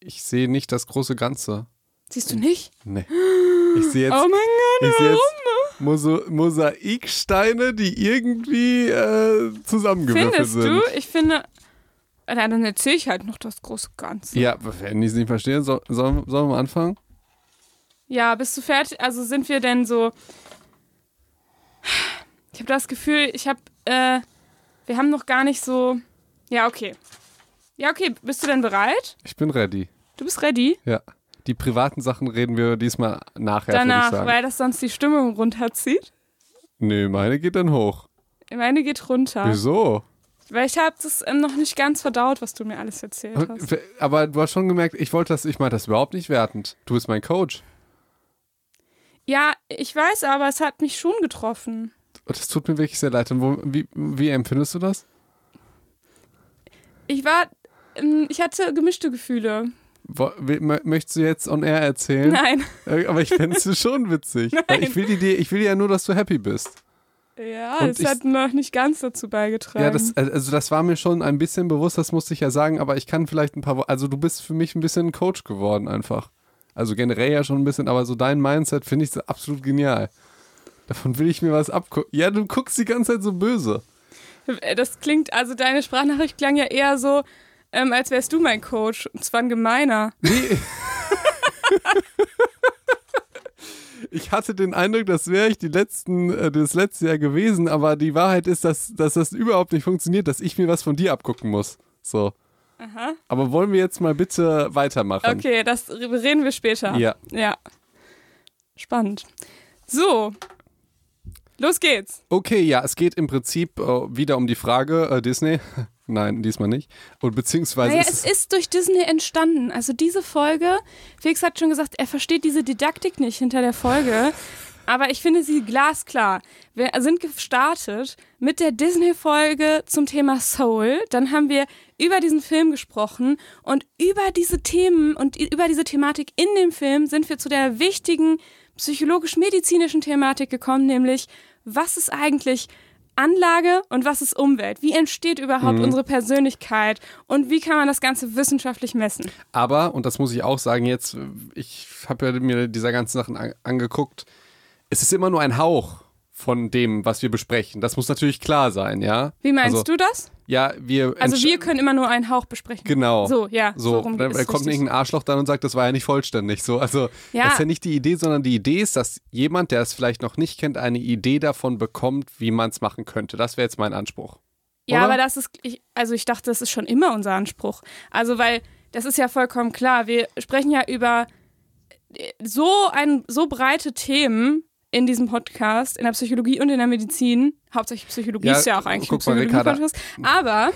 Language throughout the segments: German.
ich sehe nicht das große Ganze. Siehst du nicht? Nee. Ich sehe jetzt, oh mein Gott, ich sehe jetzt Mosa Mosaiksteine, die irgendwie äh, zusammengewürfelt Findest sind. du? Ich finde. Na, dann erzähle ich halt noch das große Ganze. Ja, wenn die es nicht verstehen, soll, sollen, sollen wir anfangen? Ja, bist du fertig? Also sind wir denn so. Ich habe das Gefühl, ich habe. Äh, wir haben noch gar nicht so. Ja, okay. Ja, okay. Bist du denn bereit? Ich bin ready. Du bist ready? Ja. Die privaten Sachen reden wir diesmal nachher, Danach, weil das sonst die Stimmung runterzieht. Nö, meine geht dann hoch. Meine geht runter. Wieso? Weil ich habe das ähm, noch nicht ganz verdaut, was du mir alles erzählt hast. Aber du hast schon gemerkt, ich wollte das, ich meine das überhaupt nicht wertend. Du bist mein Coach. Ja, ich weiß, aber es hat mich schon getroffen. Und Das tut mir wirklich sehr leid. Und wo, wie, wie empfindest du das? Ich war. Ähm, Ich hatte gemischte Gefühle. Möchtest du jetzt on air erzählen? Nein. Äh, Aber ich fände es schon witzig. Nein. Ich will, dir- ich will ja nur, dass du happy bist. Ja, Und es hat noch nicht ganz dazu beigetragen. Ja, das, also das war mir schon ein bisschen bewusst, das musste ich ja sagen, aber ich kann vielleicht ein paar Wo Also du bist für mich ein bisschen ein Coach geworden einfach. Also generell ja schon ein bisschen, aber so dein Mindset finde ich so absolut genial. Davon will ich mir was abgucken. Ja, du guckst die ganze Zeit so böse. Das klingt, also deine Sprachnachricht klang ja eher so, ähm, als wärst du mein Coach. Und zwar ein gemeiner. Nee. ich hatte den Eindruck, das wäre ich die letzten, äh, das letzte Jahr gewesen, aber die Wahrheit ist, dass, dass das überhaupt nicht funktioniert, dass ich mir was von dir abgucken muss. So. Aha. Aber wollen wir jetzt mal bitte weitermachen? Okay, das reden wir später. Ja. Ja. Spannend. So. Los geht's. Okay, ja, es geht im Prinzip äh, wieder um die Frage, äh, Disney. Nein, diesmal nicht. Und beziehungsweise Naja, es ist durch Disney entstanden. Also diese Folge, Felix hat schon gesagt, er versteht diese Didaktik nicht hinter der Folge. Aber ich finde sie glasklar. Wir sind gestartet mit der Disney-Folge zum Thema Soul. Dann haben wir über diesen Film gesprochen und über diese Themen und über diese Thematik in dem Film sind wir zu der wichtigen psychologisch-medizinischen Thematik gekommen, nämlich was ist eigentlich Anlage und was ist Umwelt? Wie entsteht überhaupt Mhm. unsere Persönlichkeit und wie kann man das Ganze wissenschaftlich messen? aber, und das muss ich auch sagen jetzt, ich habe ja mir diese ganzen Sachen an, angeguckt, es ist immer nur ein Hauch von dem, was wir besprechen. Das muss natürlich klar sein, ja? Wie meinst also, du das? Ja, wir. Also wir können immer nur einen Hauch besprechen. Genau. So, ja. So, rum da, ist da kommt richtig. irgendein Arschloch dann und sagt, das war ja nicht vollständig. So, also Ja. das ist ja nicht die Idee, sondern die Idee ist, dass jemand, der es vielleicht noch nicht kennt, eine Idee davon bekommt, wie man es machen könnte. Das wäre jetzt mein Anspruch. Ja, oder? aber das ist, ich, also ich dachte, das ist schon immer unser Anspruch. Also, weil das ist ja vollkommen klar. Wir sprechen ja über äh, so ein, so breite Themen in diesem Podcast, in der Psychologie und in der Medizin. Hauptsächlich Psychologie Ja, ist ja auch eigentlich guck ein. Psychologie-Podcast. Aber,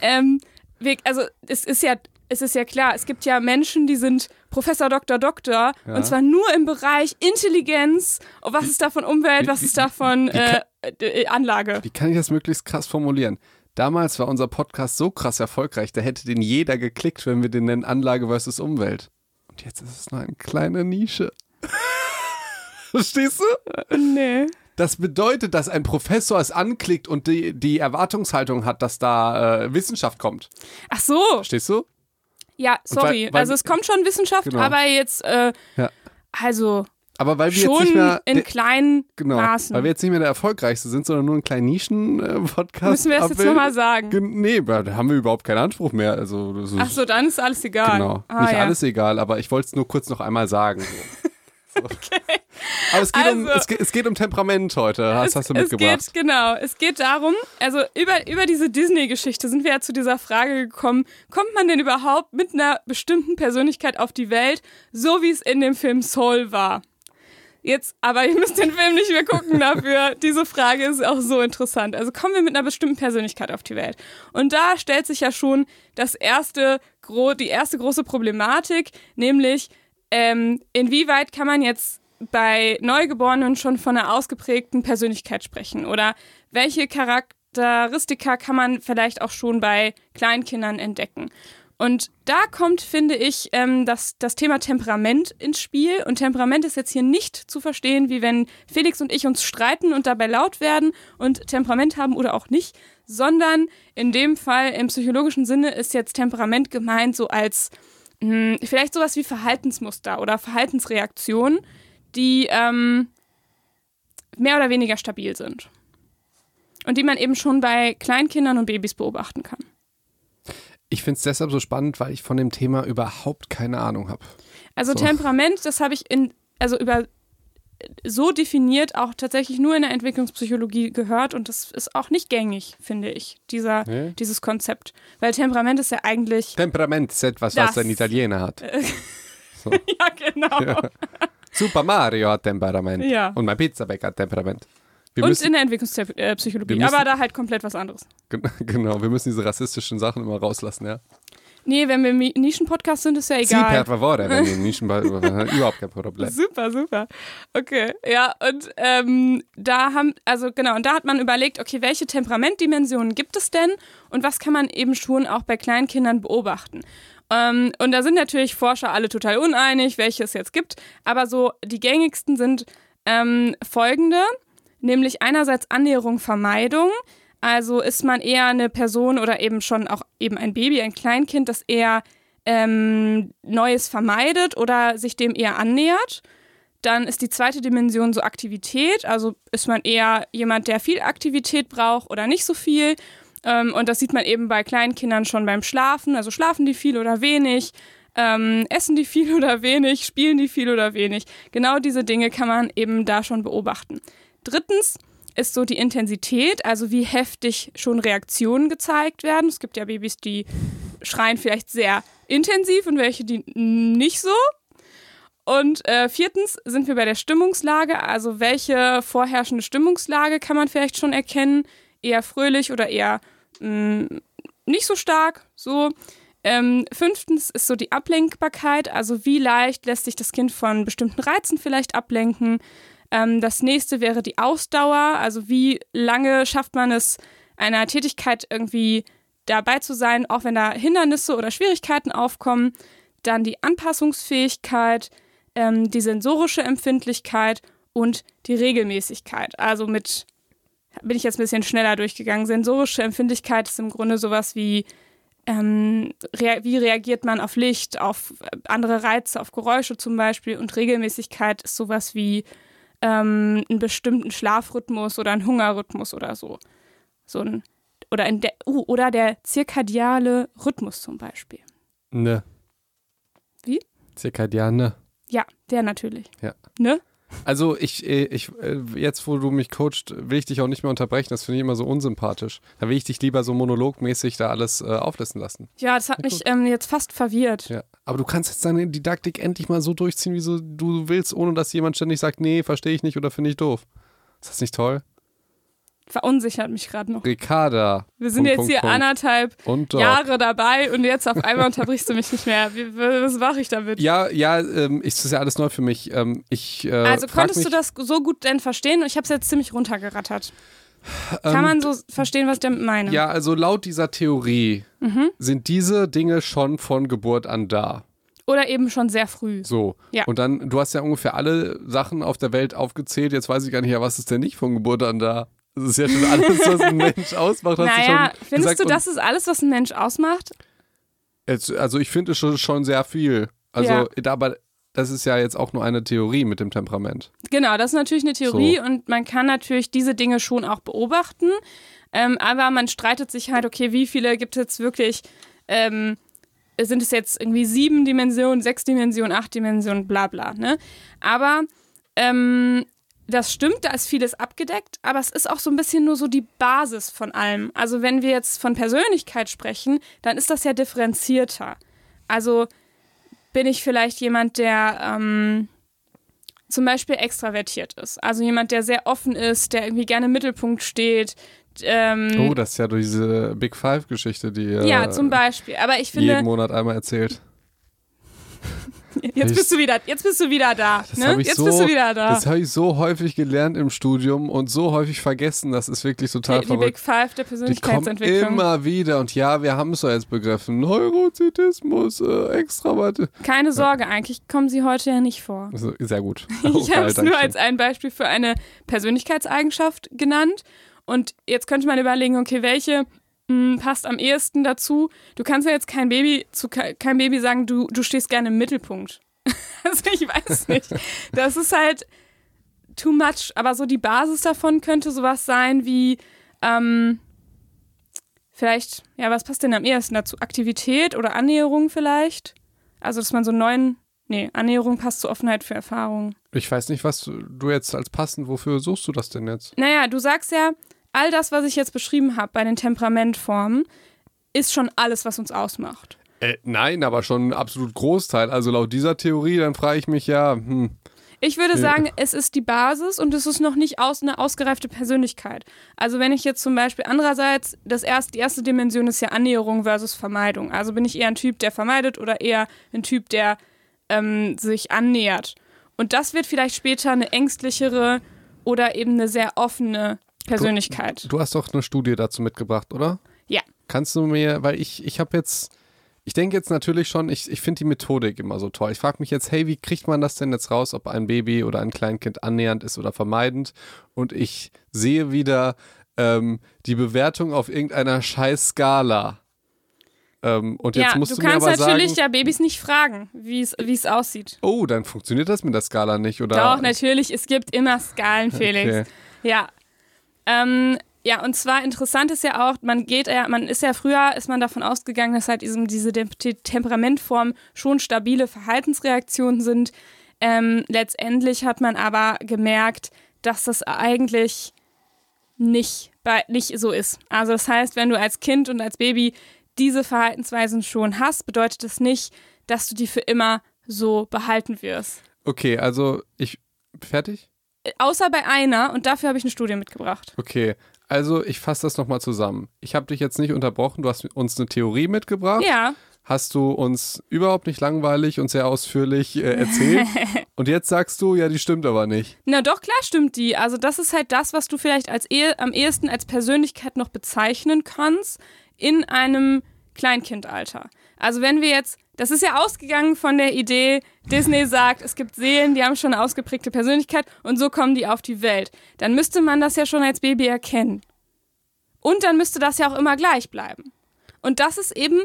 ähm, wir, also es ist ja, es ist ja klar, es gibt ja Menschen, die sind Professor, Doktor, Doktor, Ja. und zwar nur im Bereich Intelligenz. Und was ist davon Umwelt, was ist davon äh, äh, Anlage? Wie kann ich das möglichst krass formulieren? Damals war unser Podcast so krass erfolgreich, da hätte den jeder geklickt, wenn wir den nennen Anlage versus Umwelt. Und jetzt ist es nur eine kleine Nische. Verstehst du? Nee. Das bedeutet, dass ein Professor es anklickt und die, die Erwartungshaltung hat, dass da äh, Wissenschaft kommt. Ach so, Verstehst du? ja, sorry. weil- weil- also es kommt schon Wissenschaft, Genau. aber jetzt, äh, Ja. also Aber weil wir schon jetzt nicht mehr. in kleinen genau, Maßen. weil wir jetzt nicht mehr der erfolgreichste sind, sondern nur ein kleiner Nischen-Podcast. Müssen wir das jetzt nochmal sagen? Nee, da haben wir überhaupt keinen Anspruch mehr. Also, Ach so, dann ist alles egal. Genau. Ah, nicht ja. alles egal, aber ich wollte es nur kurz noch einmal sagen. So. Aber es geht, um, Also- es, geht, es geht um Temperament heute, hast, es, hast du es mitgebracht. geht, genau, es geht darum, also über, über diese Disney-Geschichte sind wir ja zu dieser Frage gekommen, kommt man denn überhaupt mit einer bestimmten Persönlichkeit auf die Welt, so wie es in dem Film Soul war? Jetzt, aber ihr müsst den Film nicht mehr gucken dafür. Diese Frage ist auch so interessant. Also kommen wir mit einer bestimmten Persönlichkeit auf die Welt. Und da stellt sich ja schon das erste, die erste große Problematik, nämlich ähm, inwieweit kann man jetzt bei Neugeborenen schon von einer ausgeprägten Persönlichkeit sprechen? Oder welche Charakteristika kann man vielleicht auch schon bei Kleinkindern entdecken? Und da kommt, finde ich, ähm, das, das Thema Temperament ins Spiel. Und Temperament ist jetzt hier nicht zu verstehen, wie wenn Felix und ich uns streiten und dabei laut werden und Temperament haben oder auch nicht, sondern in dem Fall im psychologischen Sinne ist jetzt Temperament gemeint so als mh, vielleicht sowas wie Verhaltensmuster oder Verhaltensreaktionen, die ähm, mehr oder weniger stabil sind. Und die man eben schon bei Kleinkindern und Babys beobachten kann. Ich finde es deshalb so spannend, weil ich von dem Thema überhaupt keine Ahnung habe. Also So. Temperament, das habe ich in, also über so definiert auch tatsächlich nur in der Entwicklungspsychologie gehört und das ist auch nicht gängig, finde ich, dieser, Nee? dieses Konzept. Weil Temperament ist ja eigentlich. Temperament ist etwas, Das. was ein Italiener hat. ja, genau. Ja. Super Mario hat Temperament. Ja. Und mein Pizzabäcker hat Temperament. Wir Und müssen, in der Entwicklungspsychologie. müssen- Aber da halt komplett was anderes. Gen- genau, wir müssen diese rassistischen Sachen immer rauslassen, ja. Nee, wenn wir Nischen-Podcast sind, ist ja Sie per egal. favore, wenn ihr nicht überhaupt kein Problem. Super, super. Okay, ja, und ähm, da haben, also genau, und da hat man überlegt, okay, welche Temperamentdimensionen gibt es denn und was kann man eben schon auch bei Kleinkindern beobachten? Ähm, und da sind natürlich Forscher alle total uneinig, welche es jetzt gibt, aber so die gängigsten sind ähm, folgende, nämlich einerseits Annäherung, Vermeidung. Also ist man eher eine Person oder eben schon auch eben ein Baby, ein Kleinkind, das eher ähm, Neues vermeidet oder sich dem eher annähert. Dann ist die zweite Dimension so Aktivität. Also ist man eher jemand, der viel Aktivität braucht oder nicht so viel. Ähm, und das sieht man eben bei kleinen Kindern schon beim Schlafen. Also schlafen die viel oder wenig, ähm, essen die viel oder wenig, spielen die viel oder wenig. Genau diese Dinge kann man eben da schon beobachten. Drittens ist so die Intensität, also wie heftig schon Reaktionen gezeigt werden. Es gibt ja Babys, die schreien vielleicht sehr intensiv und welche, die nicht so. Und äh, viertens sind wir bei der Stimmungslage, also welche vorherrschende Stimmungslage kann man vielleicht schon erkennen, eher fröhlich oder eher mh, nicht so stark, so. Ähm, fünftens ist so die Ablenkbarkeit, also wie leicht lässt sich das Kind von bestimmten Reizen vielleicht ablenken. Ähm, das nächste wäre die Ausdauer, also wie lange schafft man es, einer Tätigkeit irgendwie dabei zu sein, auch wenn da Hindernisse oder Schwierigkeiten aufkommen. Dann die Anpassungsfähigkeit, ähm, die sensorische Empfindlichkeit und die Regelmäßigkeit. Also mit, bin ich jetzt ein bisschen schneller durchgegangen. Sensorische Empfindlichkeit ist im Grunde sowas wie, ähm, rea wie reagiert man auf Licht, auf äh, andere Reize, auf Geräusche zum Beispiel. Und Regelmäßigkeit ist sowas wie ähm, einen bestimmten Schlafrhythmus oder einen Hungerrhythmus oder so. So ein, oder, ein der, uh, oder der zirkadiale Rhythmus zum Beispiel. Ne. Wie? Zirkadiane. Ja, der natürlich. Ja. Ne? Also ich, äh, ich, äh, jetzt wo du mich coachst, will ich dich auch nicht mehr unterbrechen. Das finde ich immer so unsympathisch. Da will ich dich lieber so monologmäßig da alles äh, auflisten lassen. Ja, das hat mich ähm, jetzt fast verwirrt. Ja. Aber du kannst jetzt deine Didaktik endlich mal so durchziehen, wie so du willst, ohne dass jemand ständig sagt, nee, verstehe ich nicht oder finde ich doof. Ist das nicht toll? Verunsichert mich gerade noch. Ricarda. Wir sind Punkt, jetzt Punkt, hier Punkt. anderthalb. Jahre dabei und jetzt auf einmal unterbrichst du mich nicht mehr. Wie, was mache ich damit? Ja, ja, ähm, ist das ja alles neu für mich. Ähm, ich, äh, also konntest du das so gut denn verstehen? Ich habe es jetzt ziemlich runtergerattert. Kann ähm, man so verstehen, was ich damit meine? Ja, also laut dieser Theorie Mhm. sind diese Dinge schon von Geburt an da. Oder eben schon sehr früh. So. Ja. Und dann, du hast ja ungefähr alle Sachen auf der Welt aufgezählt. Jetzt weiß ich gar nicht, ja, was ist denn nicht von Geburt an da? Das ist ja schon alles, was ein Mensch ausmacht. Hast naja, findest gesagt. du, das ist alles, was ein Mensch ausmacht? Jetzt, also ich finde schon, schon sehr viel. Also, Ja. aber das ist ja jetzt auch nur eine Theorie mit dem Temperament. Genau, das ist natürlich eine Theorie So. und man kann natürlich diese Dinge schon auch beobachten. Ähm, aber man streitet sich halt, okay, wie viele gibt es jetzt wirklich? Ähm, sind es jetzt irgendwie sieben Dimensionen, sechs Dimensionen, acht Dimensionen, bla bla. Ne? Aber ähm, das stimmt, da ist vieles abgedeckt, aber es ist auch so ein bisschen nur so die Basis von allem. Also wenn wir jetzt von Persönlichkeit sprechen, dann ist das ja differenzierter. Also bin ich vielleicht jemand, der ähm, zum Beispiel extravertiert ist. Also jemand, der sehr offen ist, der irgendwie gerne im Mittelpunkt steht. Ähm, Oh, das ist ja durch diese Big Five-Geschichte, die äh, ja, zum Beispiel. Aber ich jeden Monat einmal erzählt. jetzt bist du wieder, jetzt bist du wieder da. Das Ne? habe Jetzt so, bist du wieder da. das hab ich so häufig gelernt im Studium und so häufig vergessen. Das ist wirklich total Die, die Big verrückt. Five der Die kommen Persönlichkeitsentwicklung. immer wieder und ja, wir haben es ja jetzt begriffen. Neurozidismus, äh, Extravert. Keine Sorge, eigentlich kommen sie heute ja nicht vor. Also, sehr gut. Ich habe es nur als ein Beispiel für eine Persönlichkeitseigenschaft genannt. Und jetzt könnte man überlegen, okay, welche passt am ehesten dazu. Du kannst ja jetzt kein Baby zu ke- kein Baby sagen, du, du stehst gerne im Mittelpunkt. also ich weiß nicht. Das ist halt too much. Aber so die Basis davon könnte sowas sein wie, ähm, vielleicht, ja, was passt denn am ehesten dazu? Aktivität oder Annäherung vielleicht? Also, dass man so einen neuen, nee, Annäherung passt zur Offenheit für Erfahrungen. Ich weiß nicht, was du jetzt als passend, wofür suchst du das denn jetzt? Naja, du sagst ja, all das, was ich jetzt beschrieben habe bei den Temperamentformen, ist schon alles, was uns ausmacht. Äh, nein, aber schon ein absolut Großteil. Also laut dieser Theorie, dann frage ich mich ja, hm, Ich würde Ja. sagen, es ist die Basis und es ist noch nicht aus, eine ausgereifte Persönlichkeit. Also wenn ich jetzt zum Beispiel andererseits, das erst, die erste Dimension ist ja Annäherung versus Vermeidung. Also bin ich eher ein Typ, der vermeidet oder eher ein Typ, der ähm, sich annähert. Und das wird vielleicht später eine ängstlichere oder eben eine sehr offene Persönlichkeit. du hast doch eine Studie dazu mitgebracht, oder? Ja. Kannst du mir, weil ich, ich habe jetzt, ich denke jetzt natürlich schon, ich, ich finde die Methodik immer so toll. Ich frage mich jetzt, hey, wie kriegt man das denn jetzt raus, ob ein Baby oder ein Kleinkind annähernd ist oder vermeidend? Und ich sehe wieder ähm, die Bewertung auf irgendeiner scheiß Skala. Ähm, und jetzt ja, musst du du, mir kannst aber natürlich sagen, ja Babys nicht fragen, wie es wie es aussieht. oh, dann funktioniert das mit der Skala nicht, oder? Doch, natürlich, es gibt immer Skalen, Felix. Okay. Ja. Ähm, ja, und zwar interessant ist ja auch, man geht ja, man ist ja früher, ist man davon ausgegangen, dass halt diesem, diese Temperamentformen schon stabile Verhaltensreaktionen sind. Ähm, letztendlich hat man aber gemerkt, dass das eigentlich nicht, bei, nicht so ist. Also das heißt, wenn du als Kind und als Baby diese Verhaltensweisen schon hast, bedeutet das nicht, dass du die für immer so behalten wirst. Okay, also ich, fertig? Außer bei einer, und dafür habe ich eine Studie mitgebracht. Okay, also ich fasse das nochmal zusammen. Ich habe dich jetzt nicht unterbrochen, du hast uns eine Theorie mitgebracht. Ja, Hast du uns überhaupt nicht langweilig und sehr ausführlich äh, erzählt. und jetzt sagst du, ja, die stimmt aber nicht. na doch, klar stimmt die. Also das ist halt das, was du vielleicht als ehe, am ehesten als Persönlichkeit noch bezeichnen kannst in einem Kleinkindalter. Also wenn wir jetzt, das ist ja ausgegangen von der Idee, Disney sagt, es gibt Seelen, die haben schon eine ausgeprägte Persönlichkeit und so kommen die auf die Welt. Dann müsste man das ja schon als Baby erkennen. Und dann müsste das ja auch immer gleich bleiben. Und das ist eben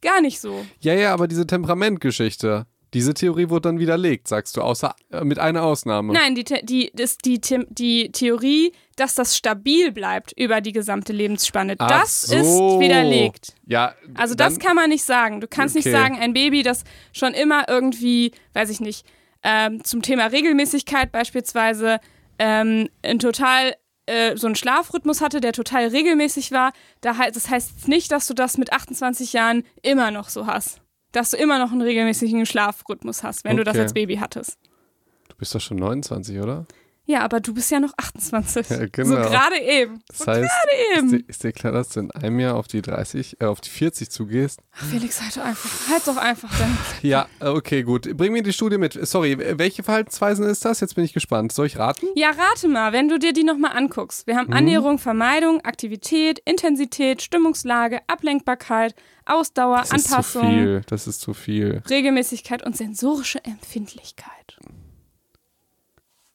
gar nicht so. Ja, ja, aber diese Temperamentgeschichte, diese Theorie wurde dann widerlegt, sagst du, außer äh, mit einer Ausnahme. Nein, die, die, das, die, die Theorie, dass das stabil bleibt über die gesamte Lebensspanne, Ach das so. ist widerlegt. Ja, Also das kann man nicht sagen. Du kannst nicht Okay. sagen, ein Baby, das schon immer irgendwie, weiß ich nicht, ähm, zum Thema Regelmäßigkeit beispielsweise ähm, ein total äh, so einen Schlafrhythmus hatte, der total regelmäßig war. Das heißt nicht, dass du das mit 28 Jahren immer noch so hast. Dass du immer noch einen regelmäßigen Schlafrhythmus hast, wenn du das Okay. als Baby hattest. Du bist doch schon 29, oder? Ja, aber du bist ja noch 28. Ja, genau. So gerade eben. Das so heißt, gerade ist eben. dir, ist dir klar, dass du in einem Jahr auf die 30, äh, auf die 40 zugehst? Ach, Felix, halt doch einfach, halt doch einfach dann. Ja, okay, gut. Bring mir die Studie mit. Sorry, welche Verhaltensweisen ist das? Jetzt bin ich gespannt. Soll ich raten? Ja, rate mal, wenn du dir die nochmal anguckst. Wir Mhm. haben Annäherung, Vermeidung, Aktivität, Intensität, Stimmungslage, Ablenkbarkeit, Ausdauer, Das ist zu Anpassung, viel. Das ist zu viel. Regelmäßigkeit und sensorische Empfindlichkeit.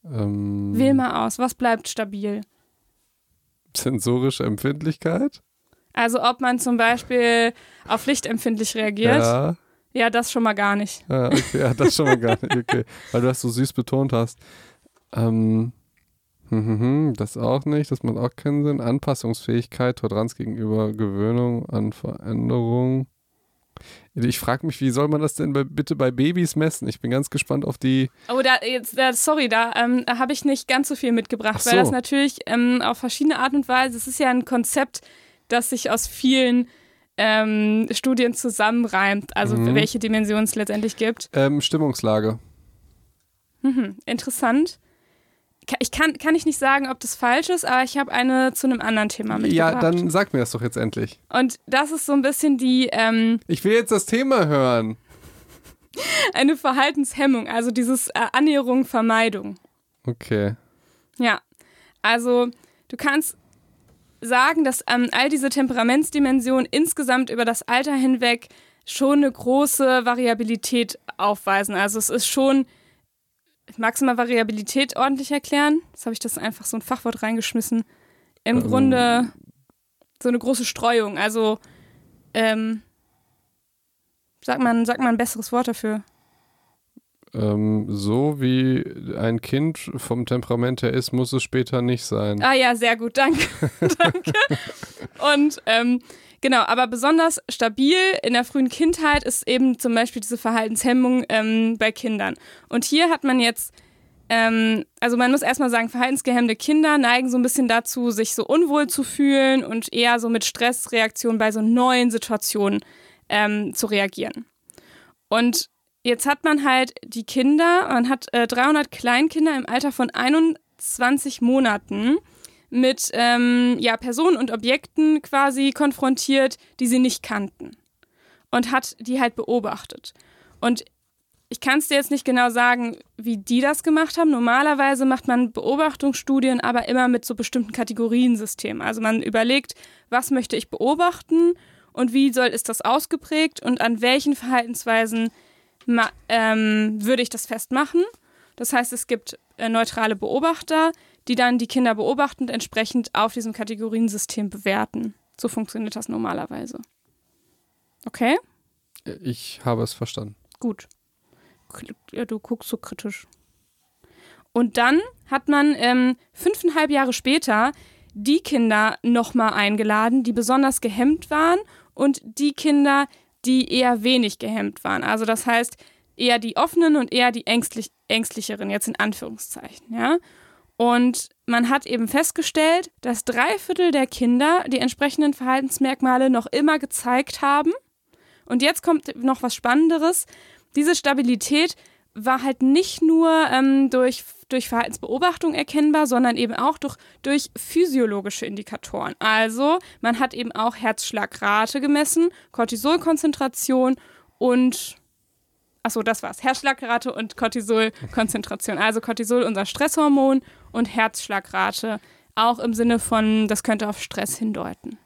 Ähm, Wähl mal aus, was bleibt stabil? sensorische Empfindlichkeit? Also ob man zum Beispiel auf Licht empfindlich reagiert. Ja, Ja. das schon mal gar nicht. Ja, okay, ja, das schon mal gar nicht. Okay. Weil du das so süß betont hast. Ähm, hm, hm, hm, das auch nicht, das macht auch keinen Sinn. Anpassungsfähigkeit, Toleranz gegenüber Gewöhnung an Veränderung. Ich frage mich, wie soll man das denn bei, bitte bei Babys messen? Ich bin ganz gespannt auf die. Oh, da, jetzt, da, sorry, da ähm, habe ich nicht ganz so viel mitgebracht, Ach weil das so. natürlich ähm, auf verschiedene Art und Weise, es ist ja ein Konzept, das sich aus vielen ähm, Studien zusammenreimt, also Mhm. welche Dimensionen es letztendlich gibt. Ähm, Stimmungslage. Mhm, interessant. Ich kann, kann ich nicht sagen, ob das falsch ist, aber ich habe eine zu einem anderen Thema mitgebracht. Ja, dann sag mir das doch jetzt endlich. Und das ist so ein bisschen die ähm, Ich will jetzt das Thema hören. eine Verhaltenshemmung, also dieses äh, Annäherung, Vermeidung. Okay. Ja, also du kannst sagen, dass ähm, all diese Temperamentsdimensionen insgesamt über das Alter hinweg schon eine große Variabilität aufweisen. Also es ist schon, magst du mal Variabilität ordentlich erklären? Jetzt habe ich das einfach so ein Fachwort reingeschmissen. Im Ähm, Grunde, so eine große Streuung. Also, ähm, sag mal, sag mal ein besseres Wort dafür. Ähm, so wie ein Kind vom Temperament her ist, muss es später nicht sein. Ah ja, sehr gut, danke. danke. Und ähm, genau, aber besonders stabil in der frühen Kindheit ist eben zum Beispiel diese Verhaltenshemmung ähm, bei Kindern. Und hier hat man jetzt, ähm, also man muss erstmal sagen, verhaltensgehemmte Kinder neigen so ein bisschen dazu, sich so unwohl zu fühlen und eher so mit Stressreaktionen bei so neuen Situationen ähm, zu reagieren. Und jetzt hat man halt die Kinder, man hat äh, 300 Kleinkinder im Alter von 21 Monaten mit ähm, ja, Personen und Objekten quasi konfrontiert, die sie nicht kannten. Und hat die halt beobachtet. Und ich kann es dir jetzt nicht genau sagen, wie die das gemacht haben. Normalerweise macht man Beobachtungsstudien aber immer mit so bestimmten Kategoriensystemen. Also man überlegt, was möchte ich beobachten und wie soll ist das ausgeprägt und an welchen Verhaltensweisen ähm, würde ich das festmachen. Das heißt, es gibt äh, neutrale Beobachter, die dann die Kinder beobachten und entsprechend auf diesem Kategoriensystem bewerten. So funktioniert das normalerweise. Okay? Ich habe es verstanden. Gut. Ja, du guckst so kritisch. Und dann hat man ähm, fünfeinhalb Jahre später die Kinder nochmal eingeladen, die besonders gehemmt waren und die Kinder, die eher wenig gehemmt waren. Also das heißt, eher die offenen und eher die ängstlich, ängstlicheren, jetzt in Anführungszeichen, ja. Und man hat eben festgestellt, dass drei Viertel der Kinder die entsprechenden Verhaltensmerkmale noch immer gezeigt haben. Und jetzt kommt noch was Spannenderes. Diese Stabilität war halt nicht nur ähm, durch, durch Verhaltensbeobachtung erkennbar, sondern eben auch durch, durch physiologische Indikatoren. Also man hat eben auch Herzschlagrate gemessen, Cortisolkonzentration und Achso, das war's. Herzschlagrate und Cortisolkonzentration. Also Cortisol, unser Stresshormon und Herzschlagrate. Auch im Sinne von, das könnte auf Stress hindeuten.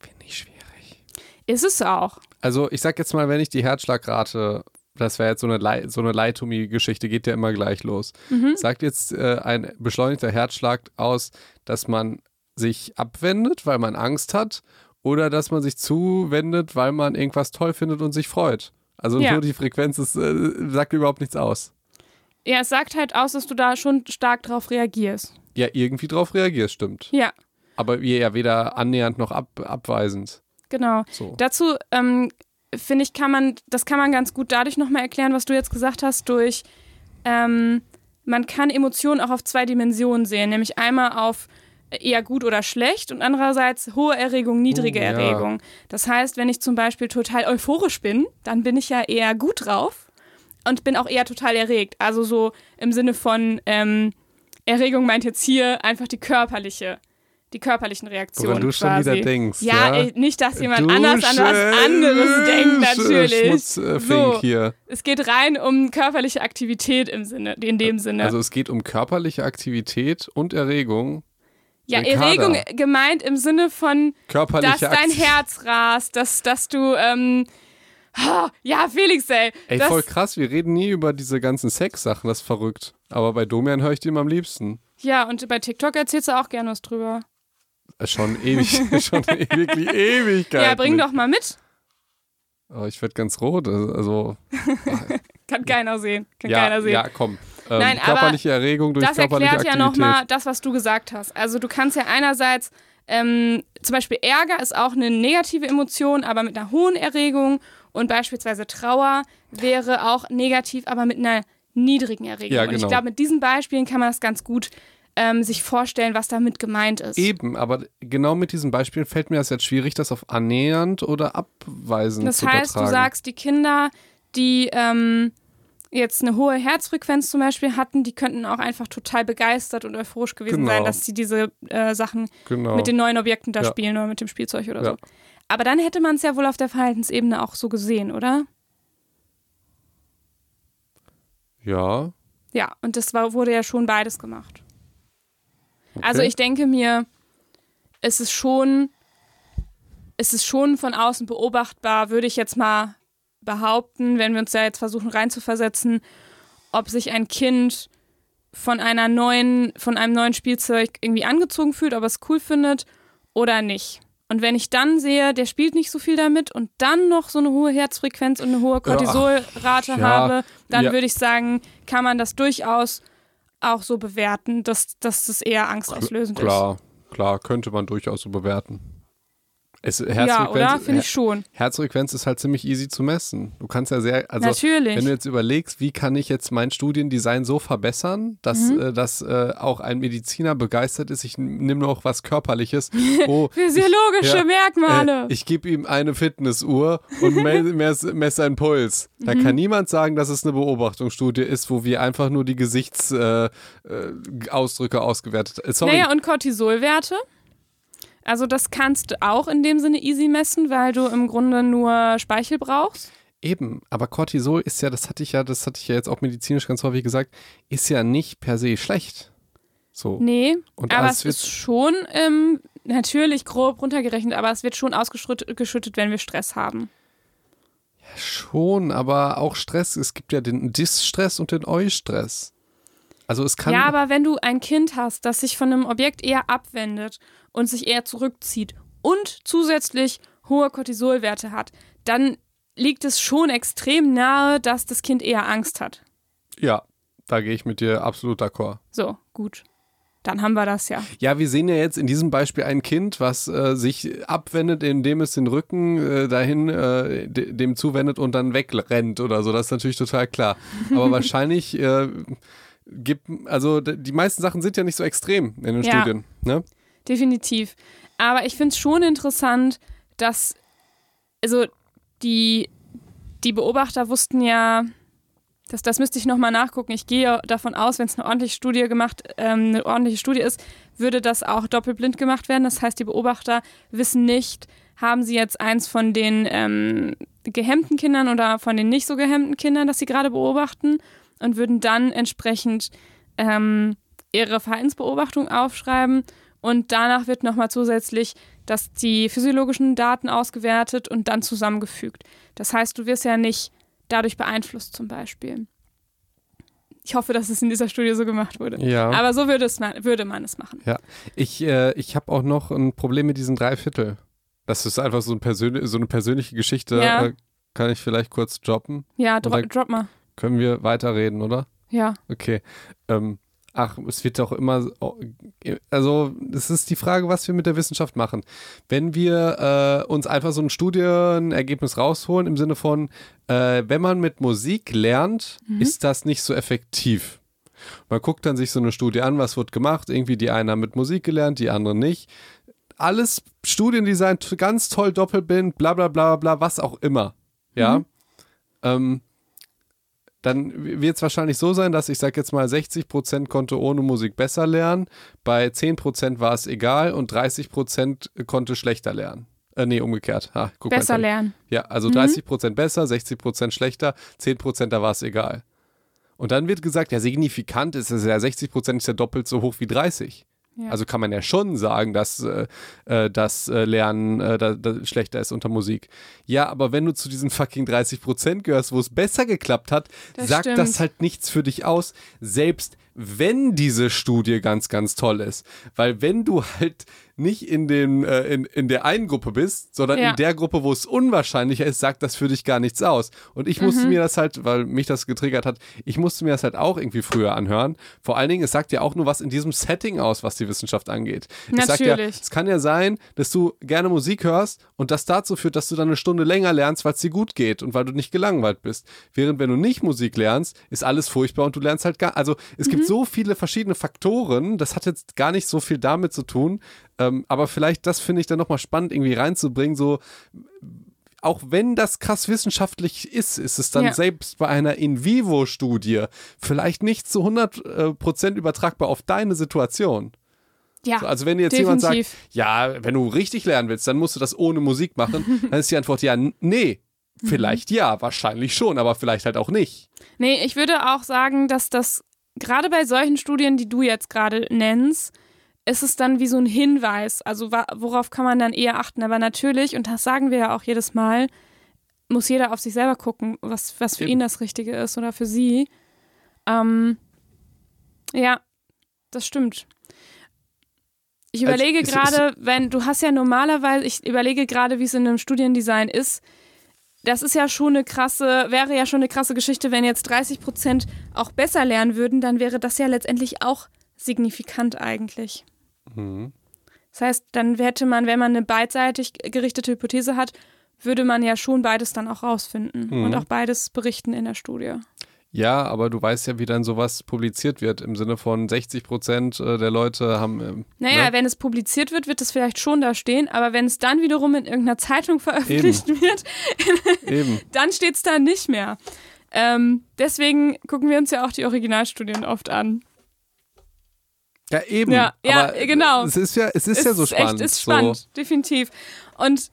Finde ich schwierig. Ist es auch. Also ich sag jetzt mal, wenn ich die Herzschlagrate, das wäre jetzt so eine, Le so eine Leitomie-Geschichte, geht ja immer gleich los. Mhm. Sagt jetzt äh, ein beschleunigter Herzschlag aus, dass man sich abwendet, weil man Angst hat, oder dass man sich zuwendet, weil man irgendwas toll findet und sich freut? Also Ja. nur die Frequenz ist, äh, sagt überhaupt nichts aus. Ja, es sagt halt aus, dass du da schon stark drauf reagierst. Ja, irgendwie drauf reagierst, stimmt. Ja, Aber wir ja weder annähernd noch ab, abweisend. genau. So. Dazu ähm, finde ich, kann man, das kann man ganz gut dadurch nochmal erklären, was du jetzt gesagt hast, durch ähm, man kann Emotionen auch auf zwei Dimensionen sehen, nämlich einmal auf eher gut oder schlecht und andererseits hohe Erregung, niedrige Oh, ja. Erregung. Das heißt, wenn ich zum Beispiel total euphorisch bin, dann bin ich ja eher gut drauf und bin auch eher total erregt. Also so im Sinne von ähm, Erregung meint jetzt hier einfach die körperliche, die körperlichen Reaktionen. Woran du schon quasi. wieder denkst. Ja, Ja, ey, nicht, dass jemand Du anders an was anderes denkt, natürlich. Schmutzfink So. hier. Es geht rein um körperliche Aktivität im Sinne, in dem Sinne. Also es geht um körperliche Aktivität und Erregung. ja. Erregung gemeint im Sinne von, dass Körperliche dein Aktivität. Herz rast, dass, dass du, ähm, ja, Felix, ey. Ey, voll krass, wir reden nie über diese ganzen Sex-Sachen, das ist verrückt. Aber bei Domian höre ich den am liebsten. Ja, und bei TikTok erzählst du auch gerne was drüber. Äh, Schon ewig, schon wirklich Ewigkeit. ja, bring doch mal mit. Oh, ich werde ganz rot. Also, also Kann keiner sehen. Kann ja, keiner sehen. ja, komm. Ähm, Nein, aber körperliche Erregung durch das körperliche erklärt ja Aktivität. nochmal das, was du gesagt hast. Also du kannst ja einerseits, ähm, zum Beispiel Ärger ist auch eine negative Emotion, aber mit einer hohen Erregung und beispielsweise Trauer wäre auch negativ, aber mit einer niedrigen Erregung. Ja, Und ich genau. glaube, mit diesen Beispielen kann man das ganz gut ähm, sich vorstellen, was damit gemeint ist. Eben, aber genau mit diesen Beispielen fällt mir das jetzt schwierig, das auf annähernd oder abweisend Das zu heißt, übertragen. du sagst, die Kinder, die ähm, jetzt eine hohe Herzfrequenz zum Beispiel hatten, die könnten auch einfach total begeistert und euphorisch gewesen Genau. sein, dass sie diese äh, Sachen genau. mit den neuen Objekten da Ja. spielen oder mit dem Spielzeug oder Ja. so. Aber dann hätte man es ja wohl auf der Verhaltensebene auch so gesehen, oder? ja, Ja, und das war, wurde ja schon beides gemacht. okay. Also ich denke mir, es ist schon, es ist schon von außen beobachtbar, würde ich jetzt mal behaupten, wenn wir uns da jetzt versuchen reinzuversetzen, ob sich ein Kind von einer neuen, von einem neuen Spielzeug irgendwie angezogen fühlt, ob es cool findet oder nicht. Und wenn ich dann sehe, der spielt nicht so viel damit und dann noch so eine hohe Herzfrequenz und eine hohe Cortisolrate ja, habe, dann ja. würde ich sagen, kann man das durchaus auch so bewerten, dass, dass das eher angstauslösend Klar, klar, könnte man durchaus so bewerten. Es. Ja, oder? Finde ich schon. Herzfrequenz ist halt ziemlich easy zu messen. Du kannst ja sehr, also Natürlich. wenn du jetzt überlegst, wie kann ich jetzt mein Studiendesign so verbessern, dass, Mhm. äh, dass äh, auch ein Mediziner begeistert ist, ich nehme noch was Körperliches. Oh, Physiologische ja, Merkmale. Äh, ich gebe ihm eine Fitnessuhr und me messe mess seinen Puls. Da Mhm. kann niemand sagen, dass es eine Beobachtungsstudie ist, wo wir einfach nur die Gesichtsausdrücke äh, Ausdrücke ausgewertet haben. Sorry. Naja, und Cortisolwerte? Also das kannst du auch in dem Sinne easy messen, weil du im Grunde nur Speichel brauchst. Eben, aber Cortisol ist ja, das hatte ich ja, das hatte ich ja jetzt auch medizinisch ganz häufig gesagt, ist ja nicht per se schlecht. So. Nee, Und aber es wird- ist schon ähm, natürlich grob runtergerechnet, aber es wird schon ausgeschüttet, geschüttet, wenn wir Stress haben. Schon, aber auch Stress, es gibt ja den Dis-Stress und den Eu-Stress. Also es kann. ja, aber wenn du ein Kind hast, das sich von einem Objekt eher abwendet und sich eher zurückzieht und zusätzlich hohe Cortisolwerte hat, dann liegt es schon extrem nahe, dass das Kind eher Angst hat. ja, da gehe ich mit dir absolut d'accord. So, gut. Dann haben wir das ja. Ja, wir sehen ja jetzt in diesem Beispiel ein Kind, was äh, sich abwendet, indem es den Rücken äh, dahin äh, de dem zuwendet und dann wegrennt oder so. Das ist natürlich total klar. Aber wahrscheinlich äh, gibt, also die meisten Sachen sind ja nicht so extrem in den Ja. Studien. Ne? Definitiv. Aber ich finde es schon interessant, dass, also die, die Beobachter wussten ja, das, das müsste ich nochmal nachgucken. Ich gehe davon aus, wenn es eine ordentliche Studie gemacht, ähm, eine ordentliche Studie ist, würde das auch doppelblind gemacht werden. Das heißt, die Beobachter wissen nicht, haben sie jetzt eins von den ähm, gehemmten Kindern oder von den nicht so gehemmten Kindern, das sie gerade beobachten und würden dann entsprechend ähm, ihre Verhaltensbeobachtung aufschreiben und danach wird nochmal zusätzlich dass die physiologischen Daten ausgewertet und dann zusammengefügt. Das heißt, du wirst ja nicht dadurch beeinflusst zum Beispiel. Ich hoffe, dass es in dieser Studie so gemacht wurde. Ja. Aber so würde, es man, würde man es machen. Ja, ich, äh, ich habe auch noch ein Problem mit diesen Dreiviertel. Das ist einfach so, ein so eine persönliche Geschichte. Ja. Äh, kann ich vielleicht kurz droppen? Ja, dro Oder- drop mal. Können wir weiterreden, oder? Ja. Okay. Ähm, ach, es wird doch immer, so- also es ist die Frage, was wir mit der Wissenschaft machen. Wenn wir äh, uns einfach so ein Studienergebnis rausholen im Sinne von, äh, wenn man mit Musik lernt, ist das nicht so effektiv. Man guckt dann sich so eine Studie an, was wird gemacht. Irgendwie die einen haben mit Musik gelernt, die anderen nicht. Alles Studiendesign, ganz toll, Doppelbind, bla bla bla bla, was auch immer. Ja. Ähm, dann wird es wahrscheinlich so sein, dass ich sage jetzt mal 60% konnte ohne Musik besser lernen, bei 10% war es egal und 30% konnte schlechter lernen. Äh, nee, umgekehrt. Ha, Besser lernen. Ja, also 30% besser, 60% schlechter, 10% da war es egal. Und dann wird gesagt, ja, signifikant ist es ja 60% ist ja doppelt so hoch wie 30. Ja. Also kann man ja schon sagen, dass äh, äh, das äh, Lernen äh, da, da schlechter ist unter Musik. Ja, aber wenn du zu diesen fucking 30% gehörst, wo es besser geklappt hat, Das sagt stimmt. das halt nichts für dich aus, selbst wenn diese Studie ganz, ganz toll ist. Weil wenn du halt nicht in, den, äh, in, in der einen Gruppe bist, sondern Ja. in der Gruppe, wo es unwahrscheinlicher ist, sagt das für dich gar nichts aus. Und ich Mhm. musste mir das halt, weil mich das getriggert hat, ich musste mir das halt auch irgendwie früher anhören. Vor allen Dingen, es sagt ja auch nur was in diesem Setting aus, was die Wissenschaft angeht. Es sagt ja, Natürlich. es kann ja sein, dass du gerne Musik hörst und das dazu führt, dass du dann eine Stunde länger lernst, weil es dir gut geht und weil du nicht gelangweilt bist. Während wenn du nicht Musik lernst, ist alles furchtbar und du lernst halt gar, also es Mhm. gibt so viele verschiedene Faktoren, das hat jetzt gar nicht so viel damit zu tun, ähm, aber vielleicht das finde ich dann nochmal spannend irgendwie reinzubringen, so auch wenn das krass wissenschaftlich ist, ist es dann Ja. selbst bei einer In-vivo-Studie vielleicht nicht zu 100% übertragbar auf deine Situation. Ja, So, also wenn jetzt jemand sagt, definitiv. ja, wenn du richtig lernen willst, dann musst du das ohne Musik machen, dann ist die Antwort ja, nee. Mhm. Vielleicht ja, wahrscheinlich schon, aber vielleicht halt auch nicht. Nee, ich würde auch sagen, dass das gerade bei solchen Studien, die du jetzt gerade nennst, ist es dann wie so ein Hinweis. Also worauf kann man dann eher achten? Aber natürlich, und das sagen wir ja auch jedes Mal, muss jeder auf sich selber gucken, was, was für Eben. ihn das Richtige ist oder für sie. Ähm, ja, das stimmt. Ich überlege es- es- gerade, wenn du hast ja normalerweise, ich überlege gerade, wie es in einem Studiendesign ist. Das ist ja schon eine krasse, wäre ja schon eine krasse Geschichte, wenn jetzt 30 Prozent auch besser lernen würden, dann wäre das ja letztendlich auch signifikant eigentlich. Mhm. Das heißt, dann hätte man, wenn man eine beidseitig gerichtete Hypothese hat, würde man ja schon beides dann auch rausfinden Mhm. und auch beides berichten in der Studie. Ja, aber du weißt ja, wie dann sowas publiziert wird. Im Sinne von 60 Prozent äh, der Leute haben. ähm, Naja, ne? wenn es publiziert wird, wird es vielleicht schon da stehen, aber wenn es dann wiederum in irgendeiner Zeitung veröffentlicht wird, Eben. dann steht es da nicht mehr. Ähm, deswegen gucken wir uns ja auch die Originalstudien oft an. Ja, eben. Ja, ja, aber genau. Es ist ja, es ist ja so spannend. Echt, ist spannend, So. definitiv. Und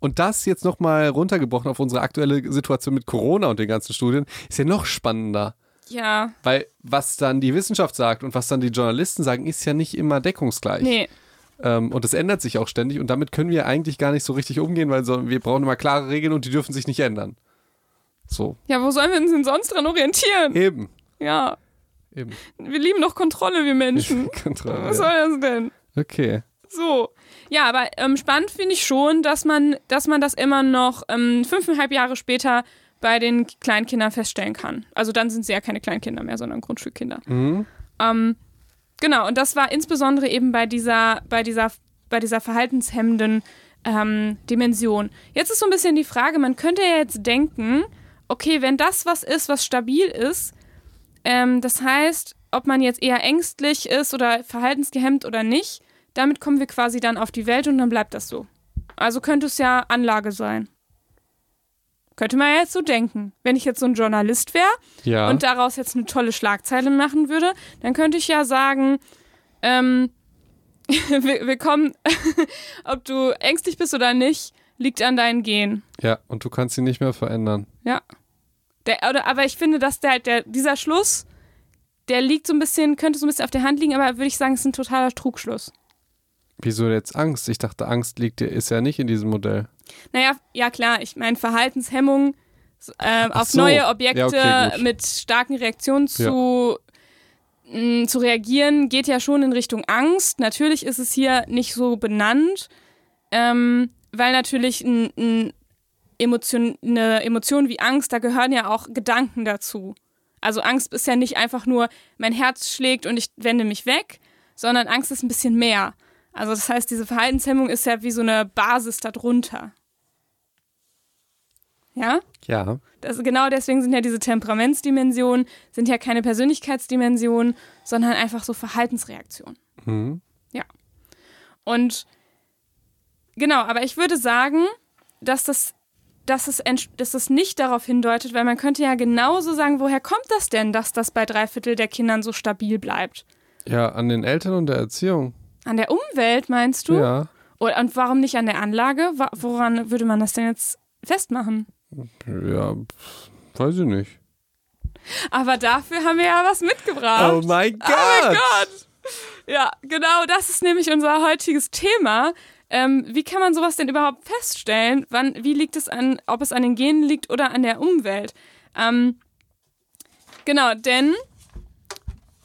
Und das jetzt nochmal runtergebrochen auf unsere aktuelle Situation mit Corona und den ganzen Studien, ist ja noch spannender. ja, Weil was dann die Wissenschaft sagt und was dann die Journalisten sagen, ist ja nicht immer deckungsgleich. nee, Ähm, und es ändert sich auch ständig und damit können wir eigentlich gar nicht so richtig umgehen, weil so, wir brauchen immer klare Regeln und die dürfen sich nicht ändern. So, ja, wo sollen wir uns denn sonst dran orientieren? eben. Ja, Eben. wir lieben doch Kontrolle, wir Menschen. Kontrolle, Was soll das denn? Okay. So. Ja, aber ähm, spannend finde ich schon, dass man, dass man das immer noch ähm, fünfeinhalb Jahre später bei den Kleinkindern feststellen kann. Also dann sind sie ja keine Kleinkinder mehr, sondern Grundschulkinder. Mhm. Ähm, genau, und das war insbesondere eben bei dieser, bei dieser, bei dieser verhaltenshemmenden ähm, Dimension. Jetzt ist so ein bisschen die Frage, man könnte ja jetzt denken, okay, wenn das was ist, was stabil ist, ähm, das heißt, ob man jetzt eher ängstlich ist oder verhaltensgehemmt oder nicht, damit kommen wir quasi dann auf die Welt und dann bleibt das so. Also könnte es ja Anlage sein. Könnte man ja jetzt so denken. Wenn ich jetzt so ein Journalist wäre Ja. und daraus jetzt eine tolle Schlagzeile machen würde, dann könnte ich ja sagen, ähm, willkommen, ob du ängstlich bist oder nicht, liegt an deinen Gen. ja, und du kannst sie nicht mehr verändern. Ja. Der, oder, aber ich finde, dass der, der, dieser Schluss, der liegt so ein bisschen, könnte so ein bisschen auf der Hand liegen, aber würde ich sagen, es ist ein totaler Trugschluss. Wieso jetzt Angst? Ich dachte, Angst liegt ist ja nicht in diesem Modell. Naja, ja klar, ich meine, Verhaltenshemmung äh, auf so. neue Objekte Ja, okay, mit starken Reaktionen zu, mh, zu reagieren, geht ja schon in Richtung Angst. Natürlich ist es hier nicht so benannt, ähm, weil natürlich ein, ein Emotion, eine Emotion wie Angst, da gehören ja auch Gedanken dazu. Also Angst ist ja nicht einfach nur, mein Herz schlägt und ich wende mich weg, sondern Angst ist ein bisschen mehr. Also das heißt, diese Verhaltenshemmung ist ja wie so eine Basis darunter. Ja? Ja. Das, genau deswegen sind ja diese Temperamentsdimensionen, sind ja keine Persönlichkeitsdimensionen, sondern einfach so Verhaltensreaktionen. Mhm. Und genau, aber ich würde sagen, dass das, dass, es, dass das nicht darauf hindeutet, weil man könnte ja genauso sagen, woher kommt das denn, dass das bei drei Viertel der Kindern so stabil bleibt? Ja, an den Eltern und der Erziehung. An der Umwelt, meinst du? Ja. Und, warum nicht an der Anlage? Woran würde man das denn jetzt festmachen? Ja, weiß ich nicht. Aber dafür haben wir ja was mitgebracht. Oh mein Gott! Oh mein Gott! Ja, genau, das ist nämlich unser heutiges Thema. Ähm, wie kann man sowas denn überhaupt feststellen? Wann, wie liegt es an, ob es an den Genen liegt oder an der Umwelt? Ähm, genau, denn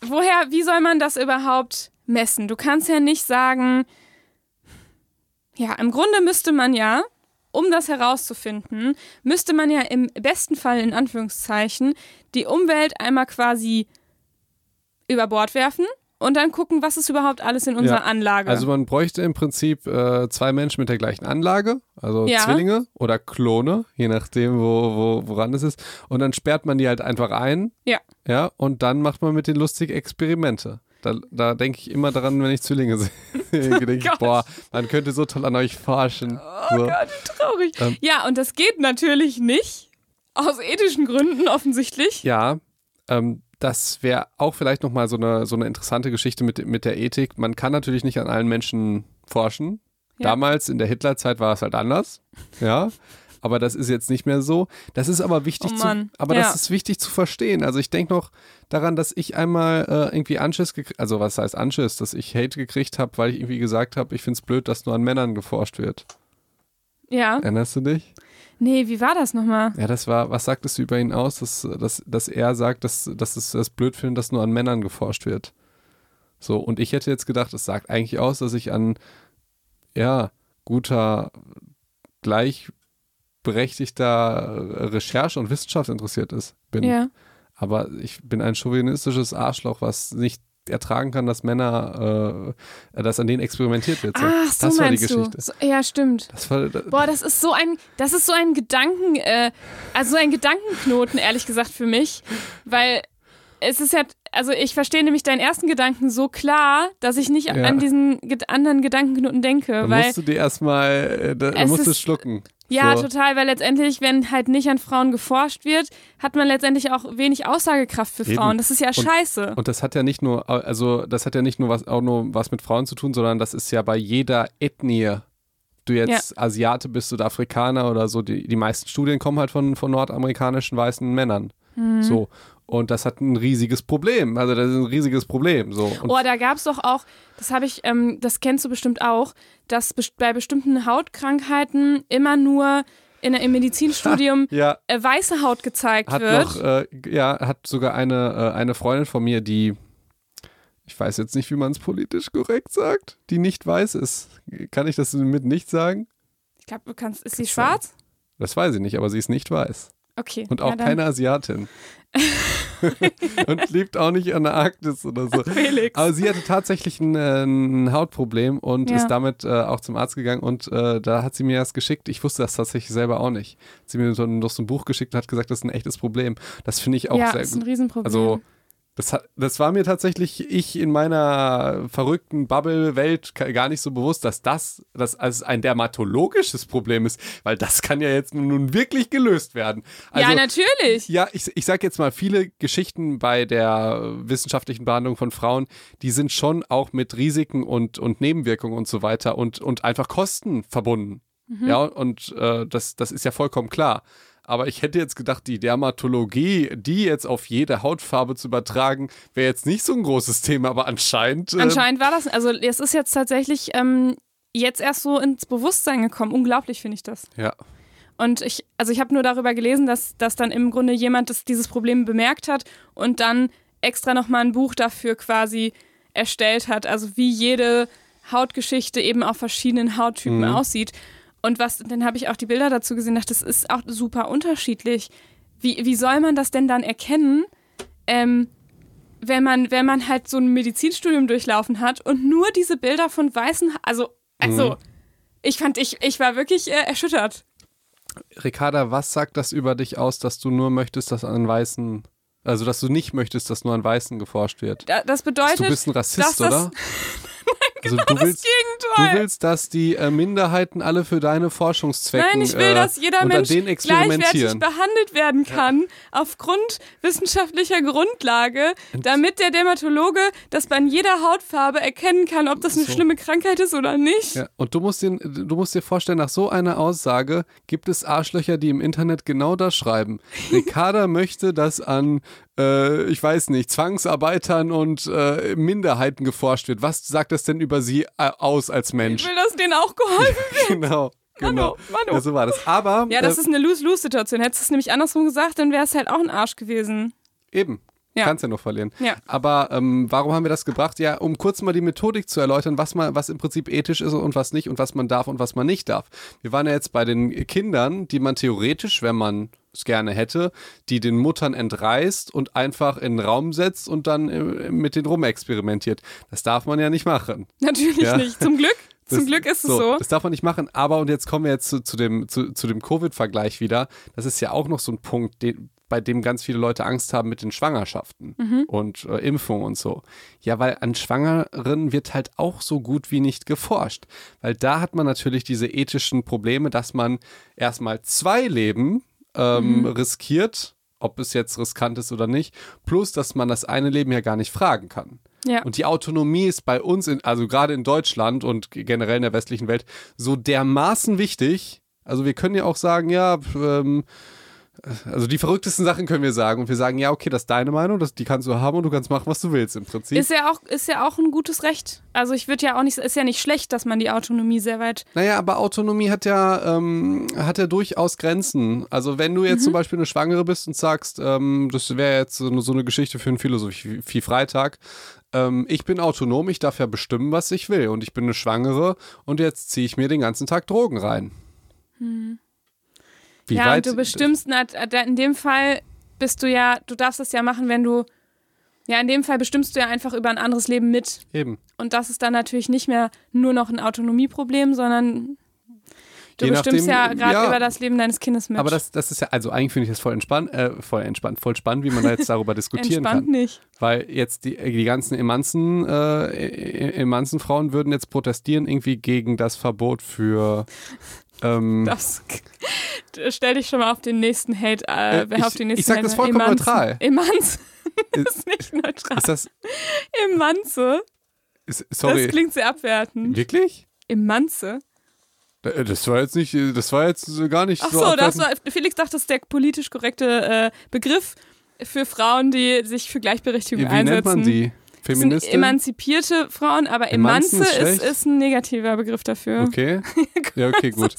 woher, wie soll man das überhaupt messen? Du kannst ja nicht sagen, ja, im Grunde müsste man ja, um das herauszufinden, müsste man ja im besten Fall in Anführungszeichen die Umwelt einmal quasi über Bord werfen und dann gucken, was ist überhaupt alles in unserer Ja, Anlage. Also man bräuchte im Prinzip äh, zwei Menschen mit der gleichen Anlage, also Ja. Zwillinge oder Klone, je nachdem, wo, wo, woran es ist. Und dann sperrt man die halt einfach ein. Ja. Ja, und dann macht man mit denen lustige Experimente. Da, da denke ich immer daran, wenn ich Zwillinge sehe. denke ich, Gott. boah, man könnte so toll an euch forschen. oh so. Gott, wie traurig. Ähm. ja, und das geht natürlich nicht. Aus ethischen Gründen offensichtlich. Ja, ähm, das wäre auch vielleicht nochmal so eine, so eine interessante Geschichte mit, mit der Ethik. Man kann natürlich nicht an allen Menschen forschen. Ja. Damals in der Hitlerzeit war es halt anders. Ja. Aber das ist jetzt nicht mehr so. Das ist aber wichtig Oh zu, aber Ja. das ist wichtig zu verstehen. Also ich denke noch daran, dass ich einmal äh, irgendwie Anschiss gekriegt, also was heißt Anschiss, dass ich Hate gekriegt habe, weil ich irgendwie gesagt habe, ich finde es blöd, dass nur an Männern geforscht wird. Ja. Erinnerst du dich? Nee, wie war das nochmal? Ja, das war, was sagtest du über ihn aus, dass, dass, dass er sagt, dass, dass es das blöd findet, dass nur an Männern geforscht wird? So, und ich hätte jetzt gedacht, es sagt eigentlich aus, dass ich an, ja, guter, gleichberechtigter Recherche und Wissenschaft interessiert ist, bin. Ja. Aber ich bin ein chauvinistisches Arschloch, was nicht ertragen kann, dass Männer, äh, dass an denen experimentiert wird. So. Ach, so das war die. Geschichte. So, ja, stimmt. Das war, das, Boah, das ist so ein, das ist so ein Gedanken, äh, also so ein Gedankenknoten, ehrlich gesagt, für mich. Weil es ist ja, also ich verstehe nämlich deinen ersten Gedanken so klar, dass ich nicht Ja. an diesen anderen Gedankenknoten denke. da weil musst du dir erstmal, äh, da, da Es musst du ist- schlucken. Ja, so. total, weil letztendlich, wenn halt nicht an Frauen geforscht wird, hat man letztendlich auch wenig Aussagekraft für Eben. Frauen. Das ist ja Und- scheiße. Und das hat ja nicht nur, also das hat ja nicht nur was, auch nur was mit Frauen zu tun, sondern das ist ja bei jeder Ethnie. Du jetzt Asiate bist oder Afrikaner oder so, die, die meisten Studien kommen halt von, von nordamerikanischen weißen Männern. Mhm. So. Und das hat ein riesiges Problem. Also das ist ein riesiges Problem. So. Und Oh, da gab es doch auch, das habe ich, ähm, das kennst du bestimmt auch, dass best bei bestimmten Hautkrankheiten immer nur in, im Medizinstudium ja, äh, weiße Haut gezeigt hat wird. noch, äh, ja, hat sogar eine, äh, eine Freundin von mir, die, ich weiß jetzt nicht, wie man es politisch korrekt sagt, die nicht weiß ist. Kann ich das mit nicht sagen? ich glaube, du kannst, ist sie schwarz? Das weiß ich nicht, aber sie ist nicht weiß. Okay. Und auch ja, keine Asiatin. und lebt auch nicht an der Arktis oder so. Felix. Aber sie hatte tatsächlich ein, äh, ein Hautproblem und Ja. ist damit äh, auch zum Arzt gegangen und äh, da hat sie mir das geschickt. Ich wusste das tatsächlich selber auch nicht. Hat sie mir so, ein- noch so ein Buch geschickt und hat gesagt, das ist ein echtes Problem. Das finde ich auch ja, sehr ist ein gut. Riesenproblem. Also das, das war mir tatsächlich, ich in meiner verrückten Bubble-Welt gar nicht so bewusst, dass das, das als ein dermatologisches Problem ist, weil das kann ja jetzt nun wirklich gelöst werden. Also, ja, natürlich. ja, ich, ich sag jetzt mal, viele Geschichten bei der wissenschaftlichen Behandlung von Frauen, die sind schon auch mit Risiken und, und Nebenwirkungen und so weiter und, und einfach Kosten verbunden. Ja, und äh, das, das ist ja vollkommen klar. Aber ich hätte jetzt gedacht, die Dermatologie, die jetzt auf jede Hautfarbe zu übertragen, wäre jetzt nicht so ein großes Thema, aber anscheinend. Äh, Anscheinend war das, also es ist jetzt tatsächlich ähm, jetzt erst so ins Bewusstsein gekommen. Unglaublich finde ich das. Ja. Und ich, also ich habe nur darüber gelesen, dass, dass dann im Grunde jemand das, dieses Problem bemerkt hat und dann extra nochmal ein Buch dafür quasi erstellt hat. Also wie jede Hautgeschichte eben auf verschiedenen Hauttypen Mhm. aussieht. Und was, dann habe ich auch die Bilder dazu gesehen, dachte, das ist auch super unterschiedlich. Wie, wie soll man das denn dann erkennen, ähm, wenn man, wenn man halt so ein Medizinstudium durchlaufen hat und nur diese Bilder von weißen, also, also, Mhm. ich fand, ich, ich war wirklich äh, erschüttert. Ricarda, was sagt das über dich aus, dass du nur möchtest, dass an Weißen, also dass du nicht möchtest, dass nur an Weißen geforscht wird? Da, das bedeutet, du bist ein Rassist, dass das- oder? also du das willst, du Gegenteil. willst, dass die äh, Minderheiten alle für deine Forschungszwecke Nein, ich will, äh, dass jeder Mensch gleichwertig behandelt werden kann, aufgrund wissenschaftlicher Grundlage, damit der Dermatologe das bei jeder Hautfarbe erkennen kann, ob das eine So. schlimme Krankheit ist oder nicht. Ja, und du musst, dir, du musst dir vorstellen, nach so einer Aussage gibt es Arschlöcher, die im Internet genau das schreiben. Ricarda möchte, dass an, äh, ich weiß nicht, Zwangsarbeitern und äh, Minderheiten geforscht wird. Was sagt das denn über sie äh, aus als Ich Mensch? will, dass denen auch geholfen wird. genau, genau. Manu. Ja, so war das. Aber Ja, das äh, ist eine Lose-Lose-Situation. Hättest du es nämlich andersrum gesagt, dann wäre es halt auch ein Arsch gewesen. Eben. Ja. Kannst ja noch verlieren. Ja. Aber ähm, warum haben wir das gebracht? Ja, um kurz mal die Methodik zu erläutern, was, man, was im Prinzip ethisch ist und was nicht und was man darf und was man nicht darf. Wir waren ja jetzt bei den Kindern, die man theoretisch, wenn man es gerne hätte, die den Muttern entreißt und einfach in den Raum setzt und dann äh, mit denen rumexperimentiert. Das darf man ja nicht machen. Natürlich Ja. nicht. Zum Glück. Zum Das- Glück ist es so. Das darf man nicht machen. Aber, und jetzt kommen wir jetzt zu, zu dem, zu, zu dem Covid-Vergleich wieder. Das ist ja auch noch so ein Punkt, den, bei dem ganz viele Leute Angst haben mit den Schwangerschaften Mhm. und äh, Impfungen und so. Ja, weil an Schwangeren wird halt auch so gut wie nicht geforscht. Weil da hat man natürlich diese ethischen Probleme, dass man erstmal zwei Leben ähm, Mhm. riskiert, ob es jetzt riskant ist oder nicht, plus dass man das eine Leben ja gar nicht fragen kann. Ja. Und die Autonomie ist bei uns, in, also gerade in Deutschland und generell in der westlichen Welt, so dermaßen wichtig. Also wir können ja auch sagen, ja, ähm, Also die verrücktesten Sachen können wir sagen und wir sagen, ja, okay, das ist deine Meinung, das, die kannst du haben und du kannst machen, was du willst im Prinzip. Ist ja auch, ist ja auch ein gutes Recht. Also ich würde ja auch nicht, ist ja nicht schlecht, dass man die Autonomie sehr weit. Naja, aber Autonomie hat ja, ähm, hat ja durchaus Grenzen. Also wenn du jetzt Mhm. zum Beispiel eine Schwangere bist und sagst, ähm, das wäre jetzt so eine, so eine Geschichte für einen Philosophie-Freitag, ähm, ich bin autonom, ich darf ja bestimmen, was ich will und ich bin eine Schwangere und jetzt ziehe ich mir den ganzen Tag Drogen rein. Wie ja, weit und du bestimmst, na, in dem Fall bist du ja, du darfst es ja machen, wenn du, ja, in dem Fall bestimmst du ja einfach über ein anderes Leben mit. eben. Und das ist dann natürlich nicht mehr nur noch ein Autonomieproblem, sondern du Je bestimmst nachdem, ja gerade ja. über das Leben deines Kindes mit. Aber das, das ist ja, also eigentlich finde ich das voll entspannt, äh, voll entspannt, voll spannend, wie man da jetzt darüber diskutieren Entspannt kann. nicht. Weil jetzt die, die ganzen Emanzen, äh, Emanzenfrauen würden jetzt protestieren irgendwie gegen das Verbot für ähm, Das, stell dich schon mal auf den nächsten Hate, äh, Äh, wer auf ich- den nächsten ich sag Hate. das vollkommen Emanzen. neutral. Emanz. ist, Das ist nicht neutral. ist das, Emanze. ist, sorry, Das klingt sehr abwertend. wirklich? Emanze. Äh, Das war jetzt nicht, das war jetzt gar nicht Ach so. so, das war, Felix dachte, das ist der politisch korrekte äh, Begriff für Frauen, die sich für Gleichberechtigung Wie nennt einsetzen. man die? Das sind Feministin? emanzipierte Frauen, aber Emanze ist ist, ist ein negativer Begriff dafür. Okay. Ja, okay, gut.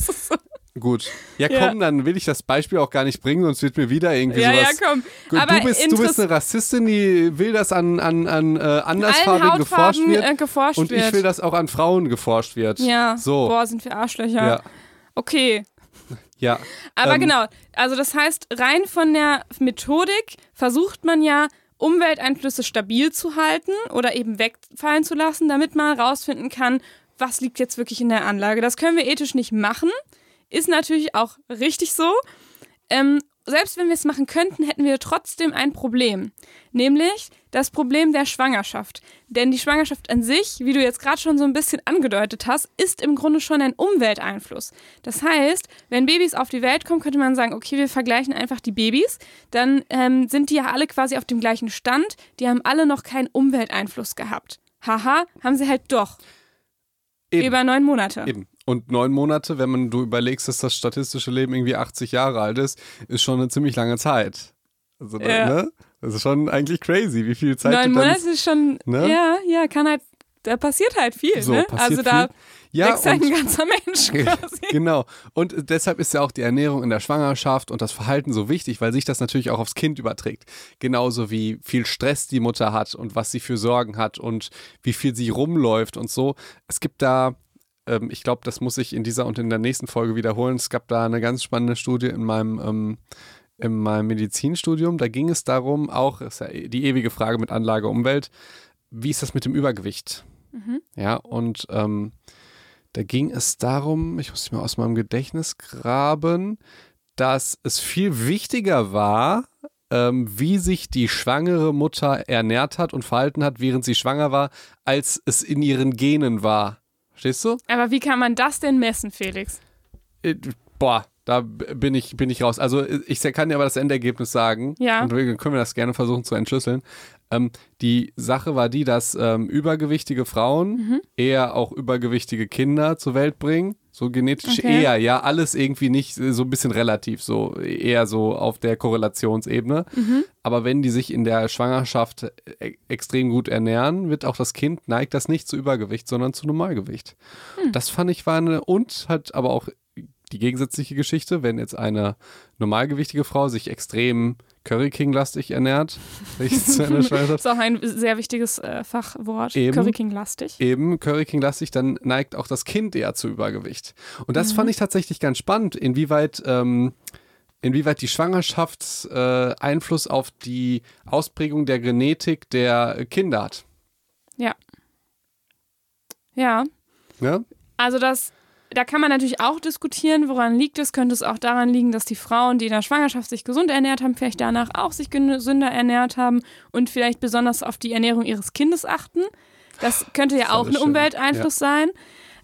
Gut. Ja, Ja. komm, dann will ich das Beispiel auch gar nicht bringen, sonst wird mir wieder irgendwie Ja, ja, sowas. komm. Gut, Aber du, bist, du bist eine Rassistin, die will, dass an, an, an äh, Andersfarbigen geforscht wird. äh, geforscht und wird. ich will, dass auch an Frauen geforscht wird. ja. So. Boah, sind wir Arschlöcher. Ja. Okay. Ja. Aber Ähm, genau, also das heißt, rein von der Methodik versucht man ja, Umwelteinflüsse stabil zu halten oder eben wegfallen zu lassen, damit man herausfinden kann, was liegt jetzt wirklich in der Anlage. Das können wir ethisch nicht machen. Ist natürlich auch richtig so. Ähm, selbst wenn wir es machen könnten, hätten wir trotzdem ein Problem. Nämlich das Problem der Schwangerschaft. Denn die Schwangerschaft an sich, wie du jetzt gerade schon so ein bisschen angedeutet hast, ist im Grunde schon ein Umwelteinfluss. Das heißt, wenn Babys auf die Welt kommen, könnte man sagen, okay, wir vergleichen einfach die Babys. Dann ähm, sind die ja alle quasi auf dem gleichen Stand. Die haben alle noch keinen Umwelteinfluss gehabt. Haha, haben sie halt doch. Eben. Über neun Monate. Eben. Und neun Monate, wenn man du überlegst, dass das statistische Leben irgendwie 80 Jahre alt ist, ist schon eine ziemlich lange Zeit. Also, da- Ja. ne? Das ist schon eigentlich crazy, wie viel Zeit Neun du dann Monate ist schon, ne? ja, ja, kann halt, da passiert halt viel, so ne? Also da viel. Ja, wächst halt ein ganzer Mensch quasi. Genau. Und deshalb ist ja auch die Ernährung in der Schwangerschaft und das Verhalten so wichtig, weil sich das natürlich auch aufs Kind überträgt. Genauso wie viel Stress die Mutter hat und was sie für Sorgen hat und wie viel sie rumläuft und so. Es gibt da, ähm, ich glaube, das muss ich in dieser und in der nächsten Folge wiederholen. Es gab da eine ganz spannende Studie in meinem, ähm, in meinem Medizinstudium. Da ging es darum, auch, ist ja die ewige Frage mit Anlage Umwelt, wie ist das mit dem Übergewicht? Ja, und ähm, da ging es darum, ich muss mich mal aus meinem Gedächtnis graben, dass es viel wichtiger war, ähm, wie sich die schwangere Mutter ernährt hat und verhalten hat, während sie schwanger war, als es in ihren Genen war. Verstehst du? Aber wie kann man das denn messen, Felix? Äh, boah, da bin ich, bin ich raus. Also äh, ich kann dir aber das Endergebnis sagen. Ja. Und wir können wir das gerne versuchen zu entschlüsseln. Ähm, die Sache war die, dass ähm, übergewichtige Frauen Mhm. eher auch übergewichtige Kinder zur Welt bringen. So genetisch Okay. eher, ja, alles irgendwie nicht äh, so ein bisschen relativ, so eher so auf der Korrelationsebene. Mhm. Aber wenn die sich in der Schwangerschaft e extrem gut ernähren, wird auch das Kind neigt das nicht zu Übergewicht, sondern zu Normalgewicht. Hm. Das fand ich war eine und hat aber auch die gegensätzliche Geschichte, wenn jetzt eine normalgewichtige Frau sich extrem Curry King-lastig ernährt, sich zu einer Das ist auch ein sehr wichtiges äh, Fachwort. Eben. Curry King lastig. eben Curry King-lastig, dann neigt auch das Kind eher zu Übergewicht. Und das Mhm. fand ich tatsächlich ganz spannend, inwieweit, ähm, inwieweit die Schwangerschaft äh, Einfluss auf die Ausprägung der Genetik der Kinder hat. Ja. Ne? Also das, da kann man natürlich auch diskutieren, woran liegt es. Könnte es auch daran liegen, dass die Frauen, die in der Schwangerschaft sich gesund ernährt haben, vielleicht danach auch sich gesünder ernährt haben und vielleicht besonders auf die Ernährung ihres Kindes achten. Das könnte ja ist auch ein. Umwelteinfluss sein.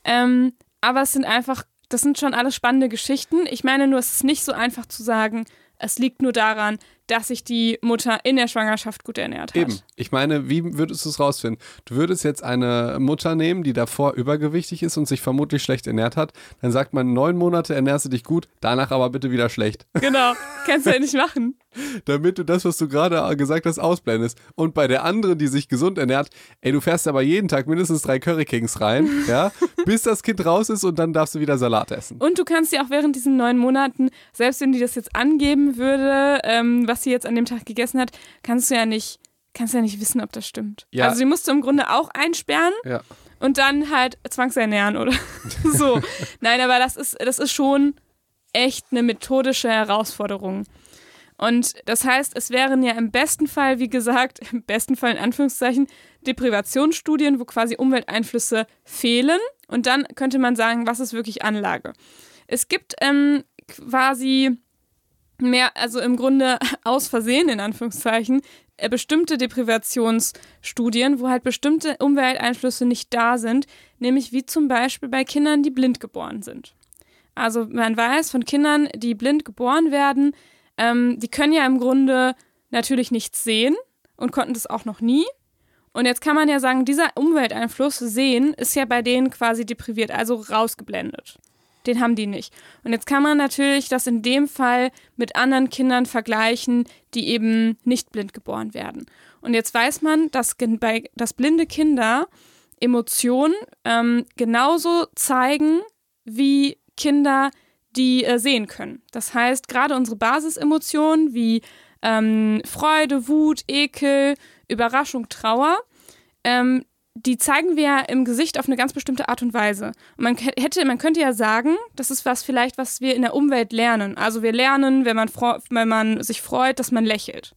Ähm, aber es sind einfach, das sind schon alles spannende Geschichten. Ich meine nur, es ist nicht so einfach zu sagen, es liegt nur daran, dass sich die Mutter in der Schwangerschaft gut ernährt hat. Eben. Ich meine, wie würdest du es rausfinden? Du würdest jetzt eine Mutter nehmen, die davor übergewichtig ist und sich vermutlich schlecht ernährt hat. Dann sagt man, neun Monate ernährst du dich gut, danach aber bitte wieder schlecht. Genau. Kannst du ja nicht machen. Damit du das, was du gerade gesagt hast, ausblendest. Und bei der anderen, die sich gesund ernährt, ey, du fährst aber jeden Tag mindestens drei Curry Kings rein, ja, bis das Kind raus ist und dann darfst du wieder Salat essen. Und du kannst ja auch während diesen neun Monaten, selbst wenn die das jetzt angeben würde, ähm, was sie jetzt an dem Tag gegessen hat, kannst du ja nicht, kannst ja nicht wissen, ob das stimmt. Ja. Also die musst du im Grunde auch einsperren Ja. und dann halt zwangsernähren oder so. Nein, aber das ist, das ist schon echt eine methodische Herausforderung. Und das heißt, es wären ja im besten Fall, wie gesagt, im besten Fall in Anführungszeichen, Deprivationsstudien, wo quasi Umwelteinflüsse fehlen. Und dann könnte man sagen, was ist wirklich Anlage. Es gibt ähm, quasi mehr, also im Grunde aus Versehen, in Anführungszeichen, äh, bestimmte Deprivationsstudien, wo halt bestimmte Umwelteinflüsse nicht da sind, nämlich wie zum Beispiel bei Kindern, die blind geboren sind. Also man weiß von Kindern, die blind geboren werden, ähm, die können ja im Grunde natürlich nichts sehen und konnten das auch noch nie. Und jetzt kann man ja sagen, dieser Umwelteinfluss sehen ist ja bei denen quasi depriviert, also rausgeblendet. Den haben die nicht. Und jetzt kann man natürlich das in dem Fall mit anderen Kindern vergleichen, die eben nicht blind geboren werden. Und jetzt weiß man, dass, bei, dass blinde Kinder Emotionen ähm, genauso zeigen wie Kinder, die äh, sehen können. Das heißt, gerade unsere Basisemotionen wie ähm, Freude, Wut, Ekel, Überraschung, Trauer, ähm, die zeigen wir ja im Gesicht auf eine ganz bestimmte Art und Weise. Und man hätte, man könnte ja sagen, das ist was vielleicht, was wir in der Umwelt lernen. Also wir lernen, wenn man, wenn man sich freut, dass man lächelt.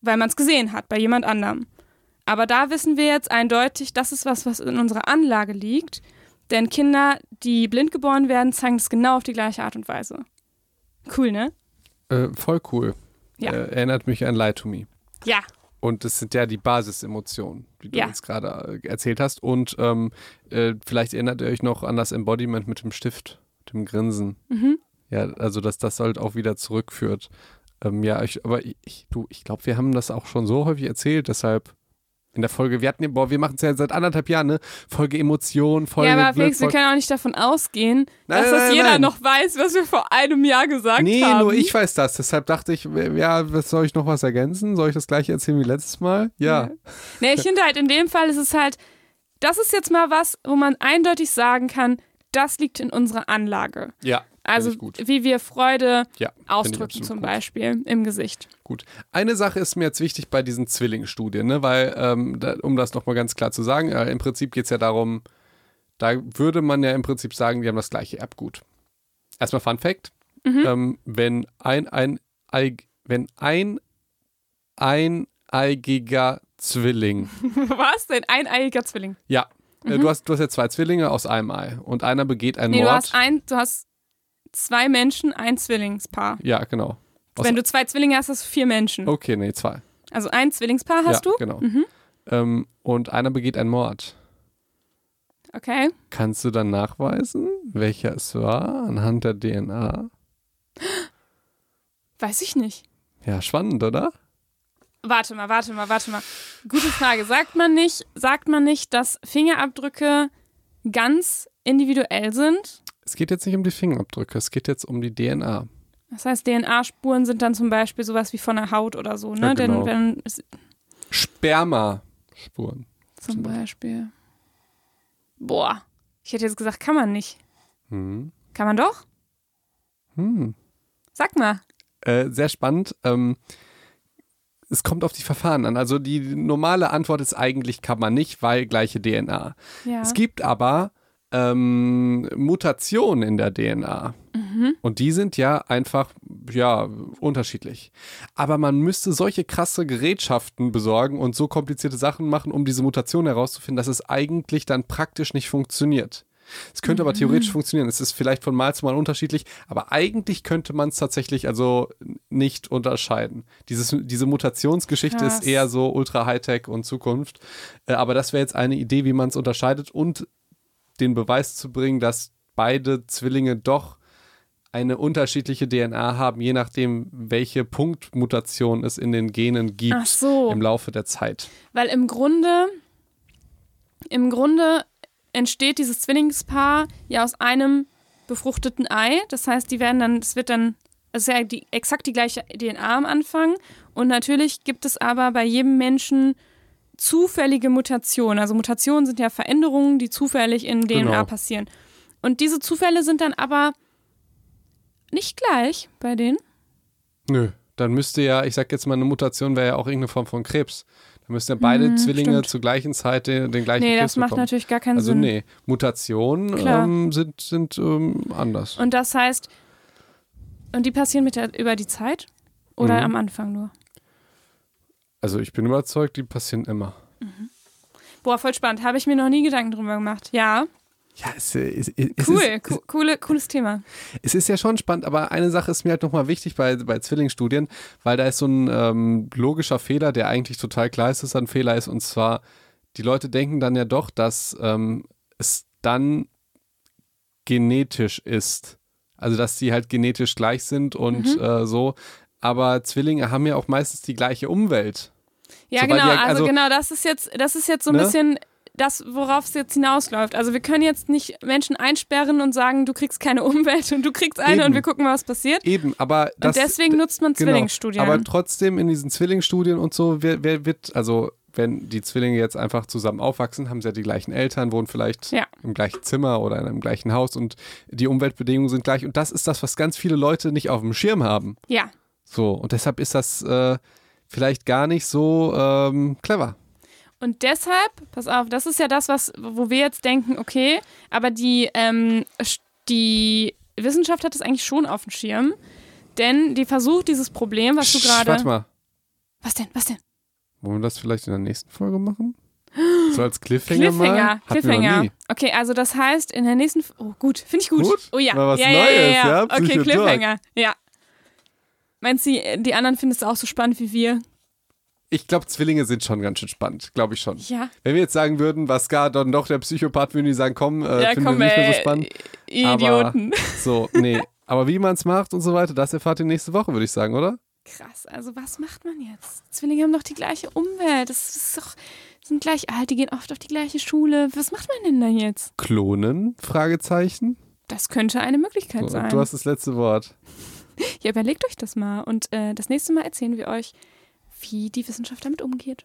Weil man es gesehen hat bei jemand anderem. Aber da wissen wir jetzt eindeutig, das ist was, was in unserer Anlage liegt. Denn Kinder, die blind geboren werden, zeigen das genau auf die gleiche Art und Weise. Cool, ne? Äh, voll cool. Ja. Äh, erinnert mich an Lie to Me. Ja. Und das sind ja die Basisemotionen, die du Ja. uns gerade äh, erzählt hast. Und ähm, äh, vielleicht erinnert ihr euch noch an das Embodiment mit dem Stift, dem Grinsen. Mhm. Ja, also dass das halt auch wieder zurückführt. Ähm, ja, ich, aber ich, du, ich glaube, wir haben das auch schon so häufig erzählt, deshalb in der Folge, wir hatten, ja- boah, wir machen es ja seit anderthalb Jahren, ne? Folge Emotion, Folge ja, aber Felix, wir können auch nicht davon ausgehen, Nein, dass nein, das nein, jeder noch weiß, was wir vor einem Jahr gesagt Nee, haben. nur ich weiß das. Deshalb dachte ich, ja, was soll ich noch was ergänzen? Soll ich das gleiche erzählen wie letztes Mal? Ja. Nee, ich finde halt in dem Fall ist es halt, das ist jetzt mal was, wo man eindeutig sagen kann, das liegt in unserer Anlage. Ja. Also wie wir Freude Ja, ausdrücken zum gut. Beispiel im Gesicht. Gut. Eine Sache ist mir jetzt wichtig bei diesen Zwillingsstudien, ne? weil, ähm, da, um das nochmal ganz klar zu sagen, äh, im Prinzip geht es ja darum, da würde man ja im Prinzip sagen, die haben das gleiche Erbgut. Erstmal Fun Fact: ähm, Wenn ein, ein, Ei, wenn ein eineigiger Zwilling, was denn? Eineiiger Zwilling. ja, äh, du, hast, du hast ja zwei Zwillinge aus einem Ei und einer begeht einen Nee, du Mord. hast ein, du hast zwei Menschen, ein Zwillingspaar. ja, genau. Aus- Wenn du zwei Zwillinge hast, hast du vier Menschen. Okay, nee, zwei. Also ein Zwillingspaar hast ja, du? genau. Mhm. Ähm, und einer begeht einen Mord. Okay. Kannst du dann nachweisen, welcher es war, anhand der DNA? Weiß ich nicht. Ja, spannend, oder? Warte mal, warte mal, warte mal. Gute Frage. Sagt man nicht, sagt man nicht, dass Fingerabdrücke ganz individuell sind? Es geht jetzt nicht um die Fingerabdrücke, es geht jetzt um die DNA. Das heißt, DNA-Spuren sind dann zum Beispiel sowas wie von der Haut oder so, ne? Ja, genau. Denn wenn Spermaspuren. zum Beispiel. Boah. Ich hätte jetzt gesagt, kann man nicht. Hm. Kann man doch? Hm. Sag mal. Äh, sehr spannend. Ähm, es kommt auf die Verfahren an. Also die normale Antwort ist eigentlich kann man nicht, weil gleiche DNA. Ja. Es gibt aber ähm, Mutationen in der DNA. Und die sind ja einfach, ja, unterschiedlich. Aber man müsste solche krasse Gerätschaften besorgen und so komplizierte Sachen machen, um diese Mutation herauszufinden, dass es eigentlich dann praktisch nicht funktioniert. Es könnte aber theoretisch funktionieren. Es ist vielleicht von Mal zu Mal unterschiedlich, aber eigentlich könnte man es tatsächlich also nicht unterscheiden. Dieses, diese Mutationsgeschichte Krass. ist eher so ultra Hightech und Zukunft. Äh, aber das wäre jetzt eine Idee, wie man es unterscheidet und den Beweis zu bringen, dass beide Zwillinge doch eine unterschiedliche DNA haben, je nachdem, welche Punktmutation es in den Genen gibt so. im Laufe der Zeit. Weil im Grunde, im Grunde entsteht dieses Zwillingspaar ja aus einem befruchteten Ei. Das heißt, die werden dann, es wird dann, es ist ja die, exakt die gleiche DNA am Anfang. Und natürlich gibt es aber bei jedem Menschen zufällige Mutationen. Also Mutationen sind ja Veränderungen, die zufällig in DNA Genau. passieren. Und diese Zufälle sind dann aber nicht gleich bei denen. Nö. Dann müsste ja, ich sag jetzt mal, eine Mutation wäre ja auch irgendeine Form von Krebs. Dann müssten ja beide Hm, Zwillinge stimmt. zur gleichen Zeit den, den gleichen Nee, Krebs das macht bekommen. natürlich gar keinen Also Sinn. nee, Mutationen ähm, sind, sind ähm, anders. Und das heißt, und die passieren mit der, über die Zeit oder Mhm. am Anfang nur? Also ich bin überzeugt, die passieren immer. Boah, voll spannend. Habe ich mir noch nie Gedanken drüber gemacht. Ja, Ja, es, es, es, cool. ist, co coole, cooles Thema. es ist ja schon spannend, aber eine Sache ist mir halt nochmal wichtig bei, bei Zwillingsstudien, weil da ist so ein ähm, logischer Fehler, der eigentlich total klar ist, dass es ein Fehler ist. Und zwar, die Leute denken dann ja doch, dass ähm, es dann genetisch ist. Also, dass die halt genetisch gleich sind und Mhm. äh, so. Aber Zwillinge haben ja auch meistens die gleiche Umwelt. Ja, So, genau. ja- also, also- genau, das ist jetzt, das ist jetzt so ein Ne? bisschen das, worauf es jetzt hinausläuft. Also wir können jetzt nicht Menschen einsperren und sagen, du kriegst keine Umwelt und du kriegst eine Eben. und wir gucken mal, was passiert. Eben, aber das. und deswegen nutzt man Genau. Zwillingsstudien. Aber trotzdem in diesen Zwillingsstudien und so, wer, wer wird, also wenn die Zwillinge jetzt einfach zusammen aufwachsen, haben sie ja die gleichen Eltern, wohnen vielleicht Ja. im gleichen Zimmer oder in einem gleichen Haus und die Umweltbedingungen sind gleich. Und das ist das, was ganz viele Leute nicht auf dem Schirm haben. ja. So, und deshalb ist das äh, vielleicht gar nicht so ähm, clever. Und deshalb, pass auf, das ist ja das, was, wo wir jetzt denken, okay, aber die, ähm, die Wissenschaft hat es eigentlich schon auf dem Schirm, denn die versucht dieses Problem, was du Sch, Warte gerade. mal, Was denn? Was denn? wollen wir das vielleicht in der nächsten Folge machen? So als Cliffhanger, mal? Cliffhanger, noch Cliffhanger. Okay, also das heißt, in der nächsten. F- Oh, gut, finde ich gut. Gut? Oh ja. Mal was ja, Neues, ja, ja, ja? Okay. Cliffhanger. Ja. Meinst du, die, anderen findest du auch so spannend wie wir? Ich glaube, Zwillinge sind schon ganz schön spannend, glaube ich schon. Ja. Wenn wir jetzt sagen würden, was gar dann doch der Psychopath, würden die sagen, komm, äh, ja, finden komm, wir nicht mehr so spannend. Idioten. So, nee. Aber wie man es macht und so weiter, das erfahrt ihr nächste Woche, würde ich sagen, oder? Krass, also was macht man jetzt? Zwillinge haben doch die gleiche Umwelt. Das ist doch, sind gleich alt, die gehen oft auf die gleiche Schule. Was macht man denn da jetzt? Klonen? Fragezeichen. Das könnte eine Möglichkeit So, sein. du hast das letzte Wort. Ja, überlegt euch das mal. Und äh, das nächste Mal erzählen wir euch, wie die Wissenschaft damit umgeht.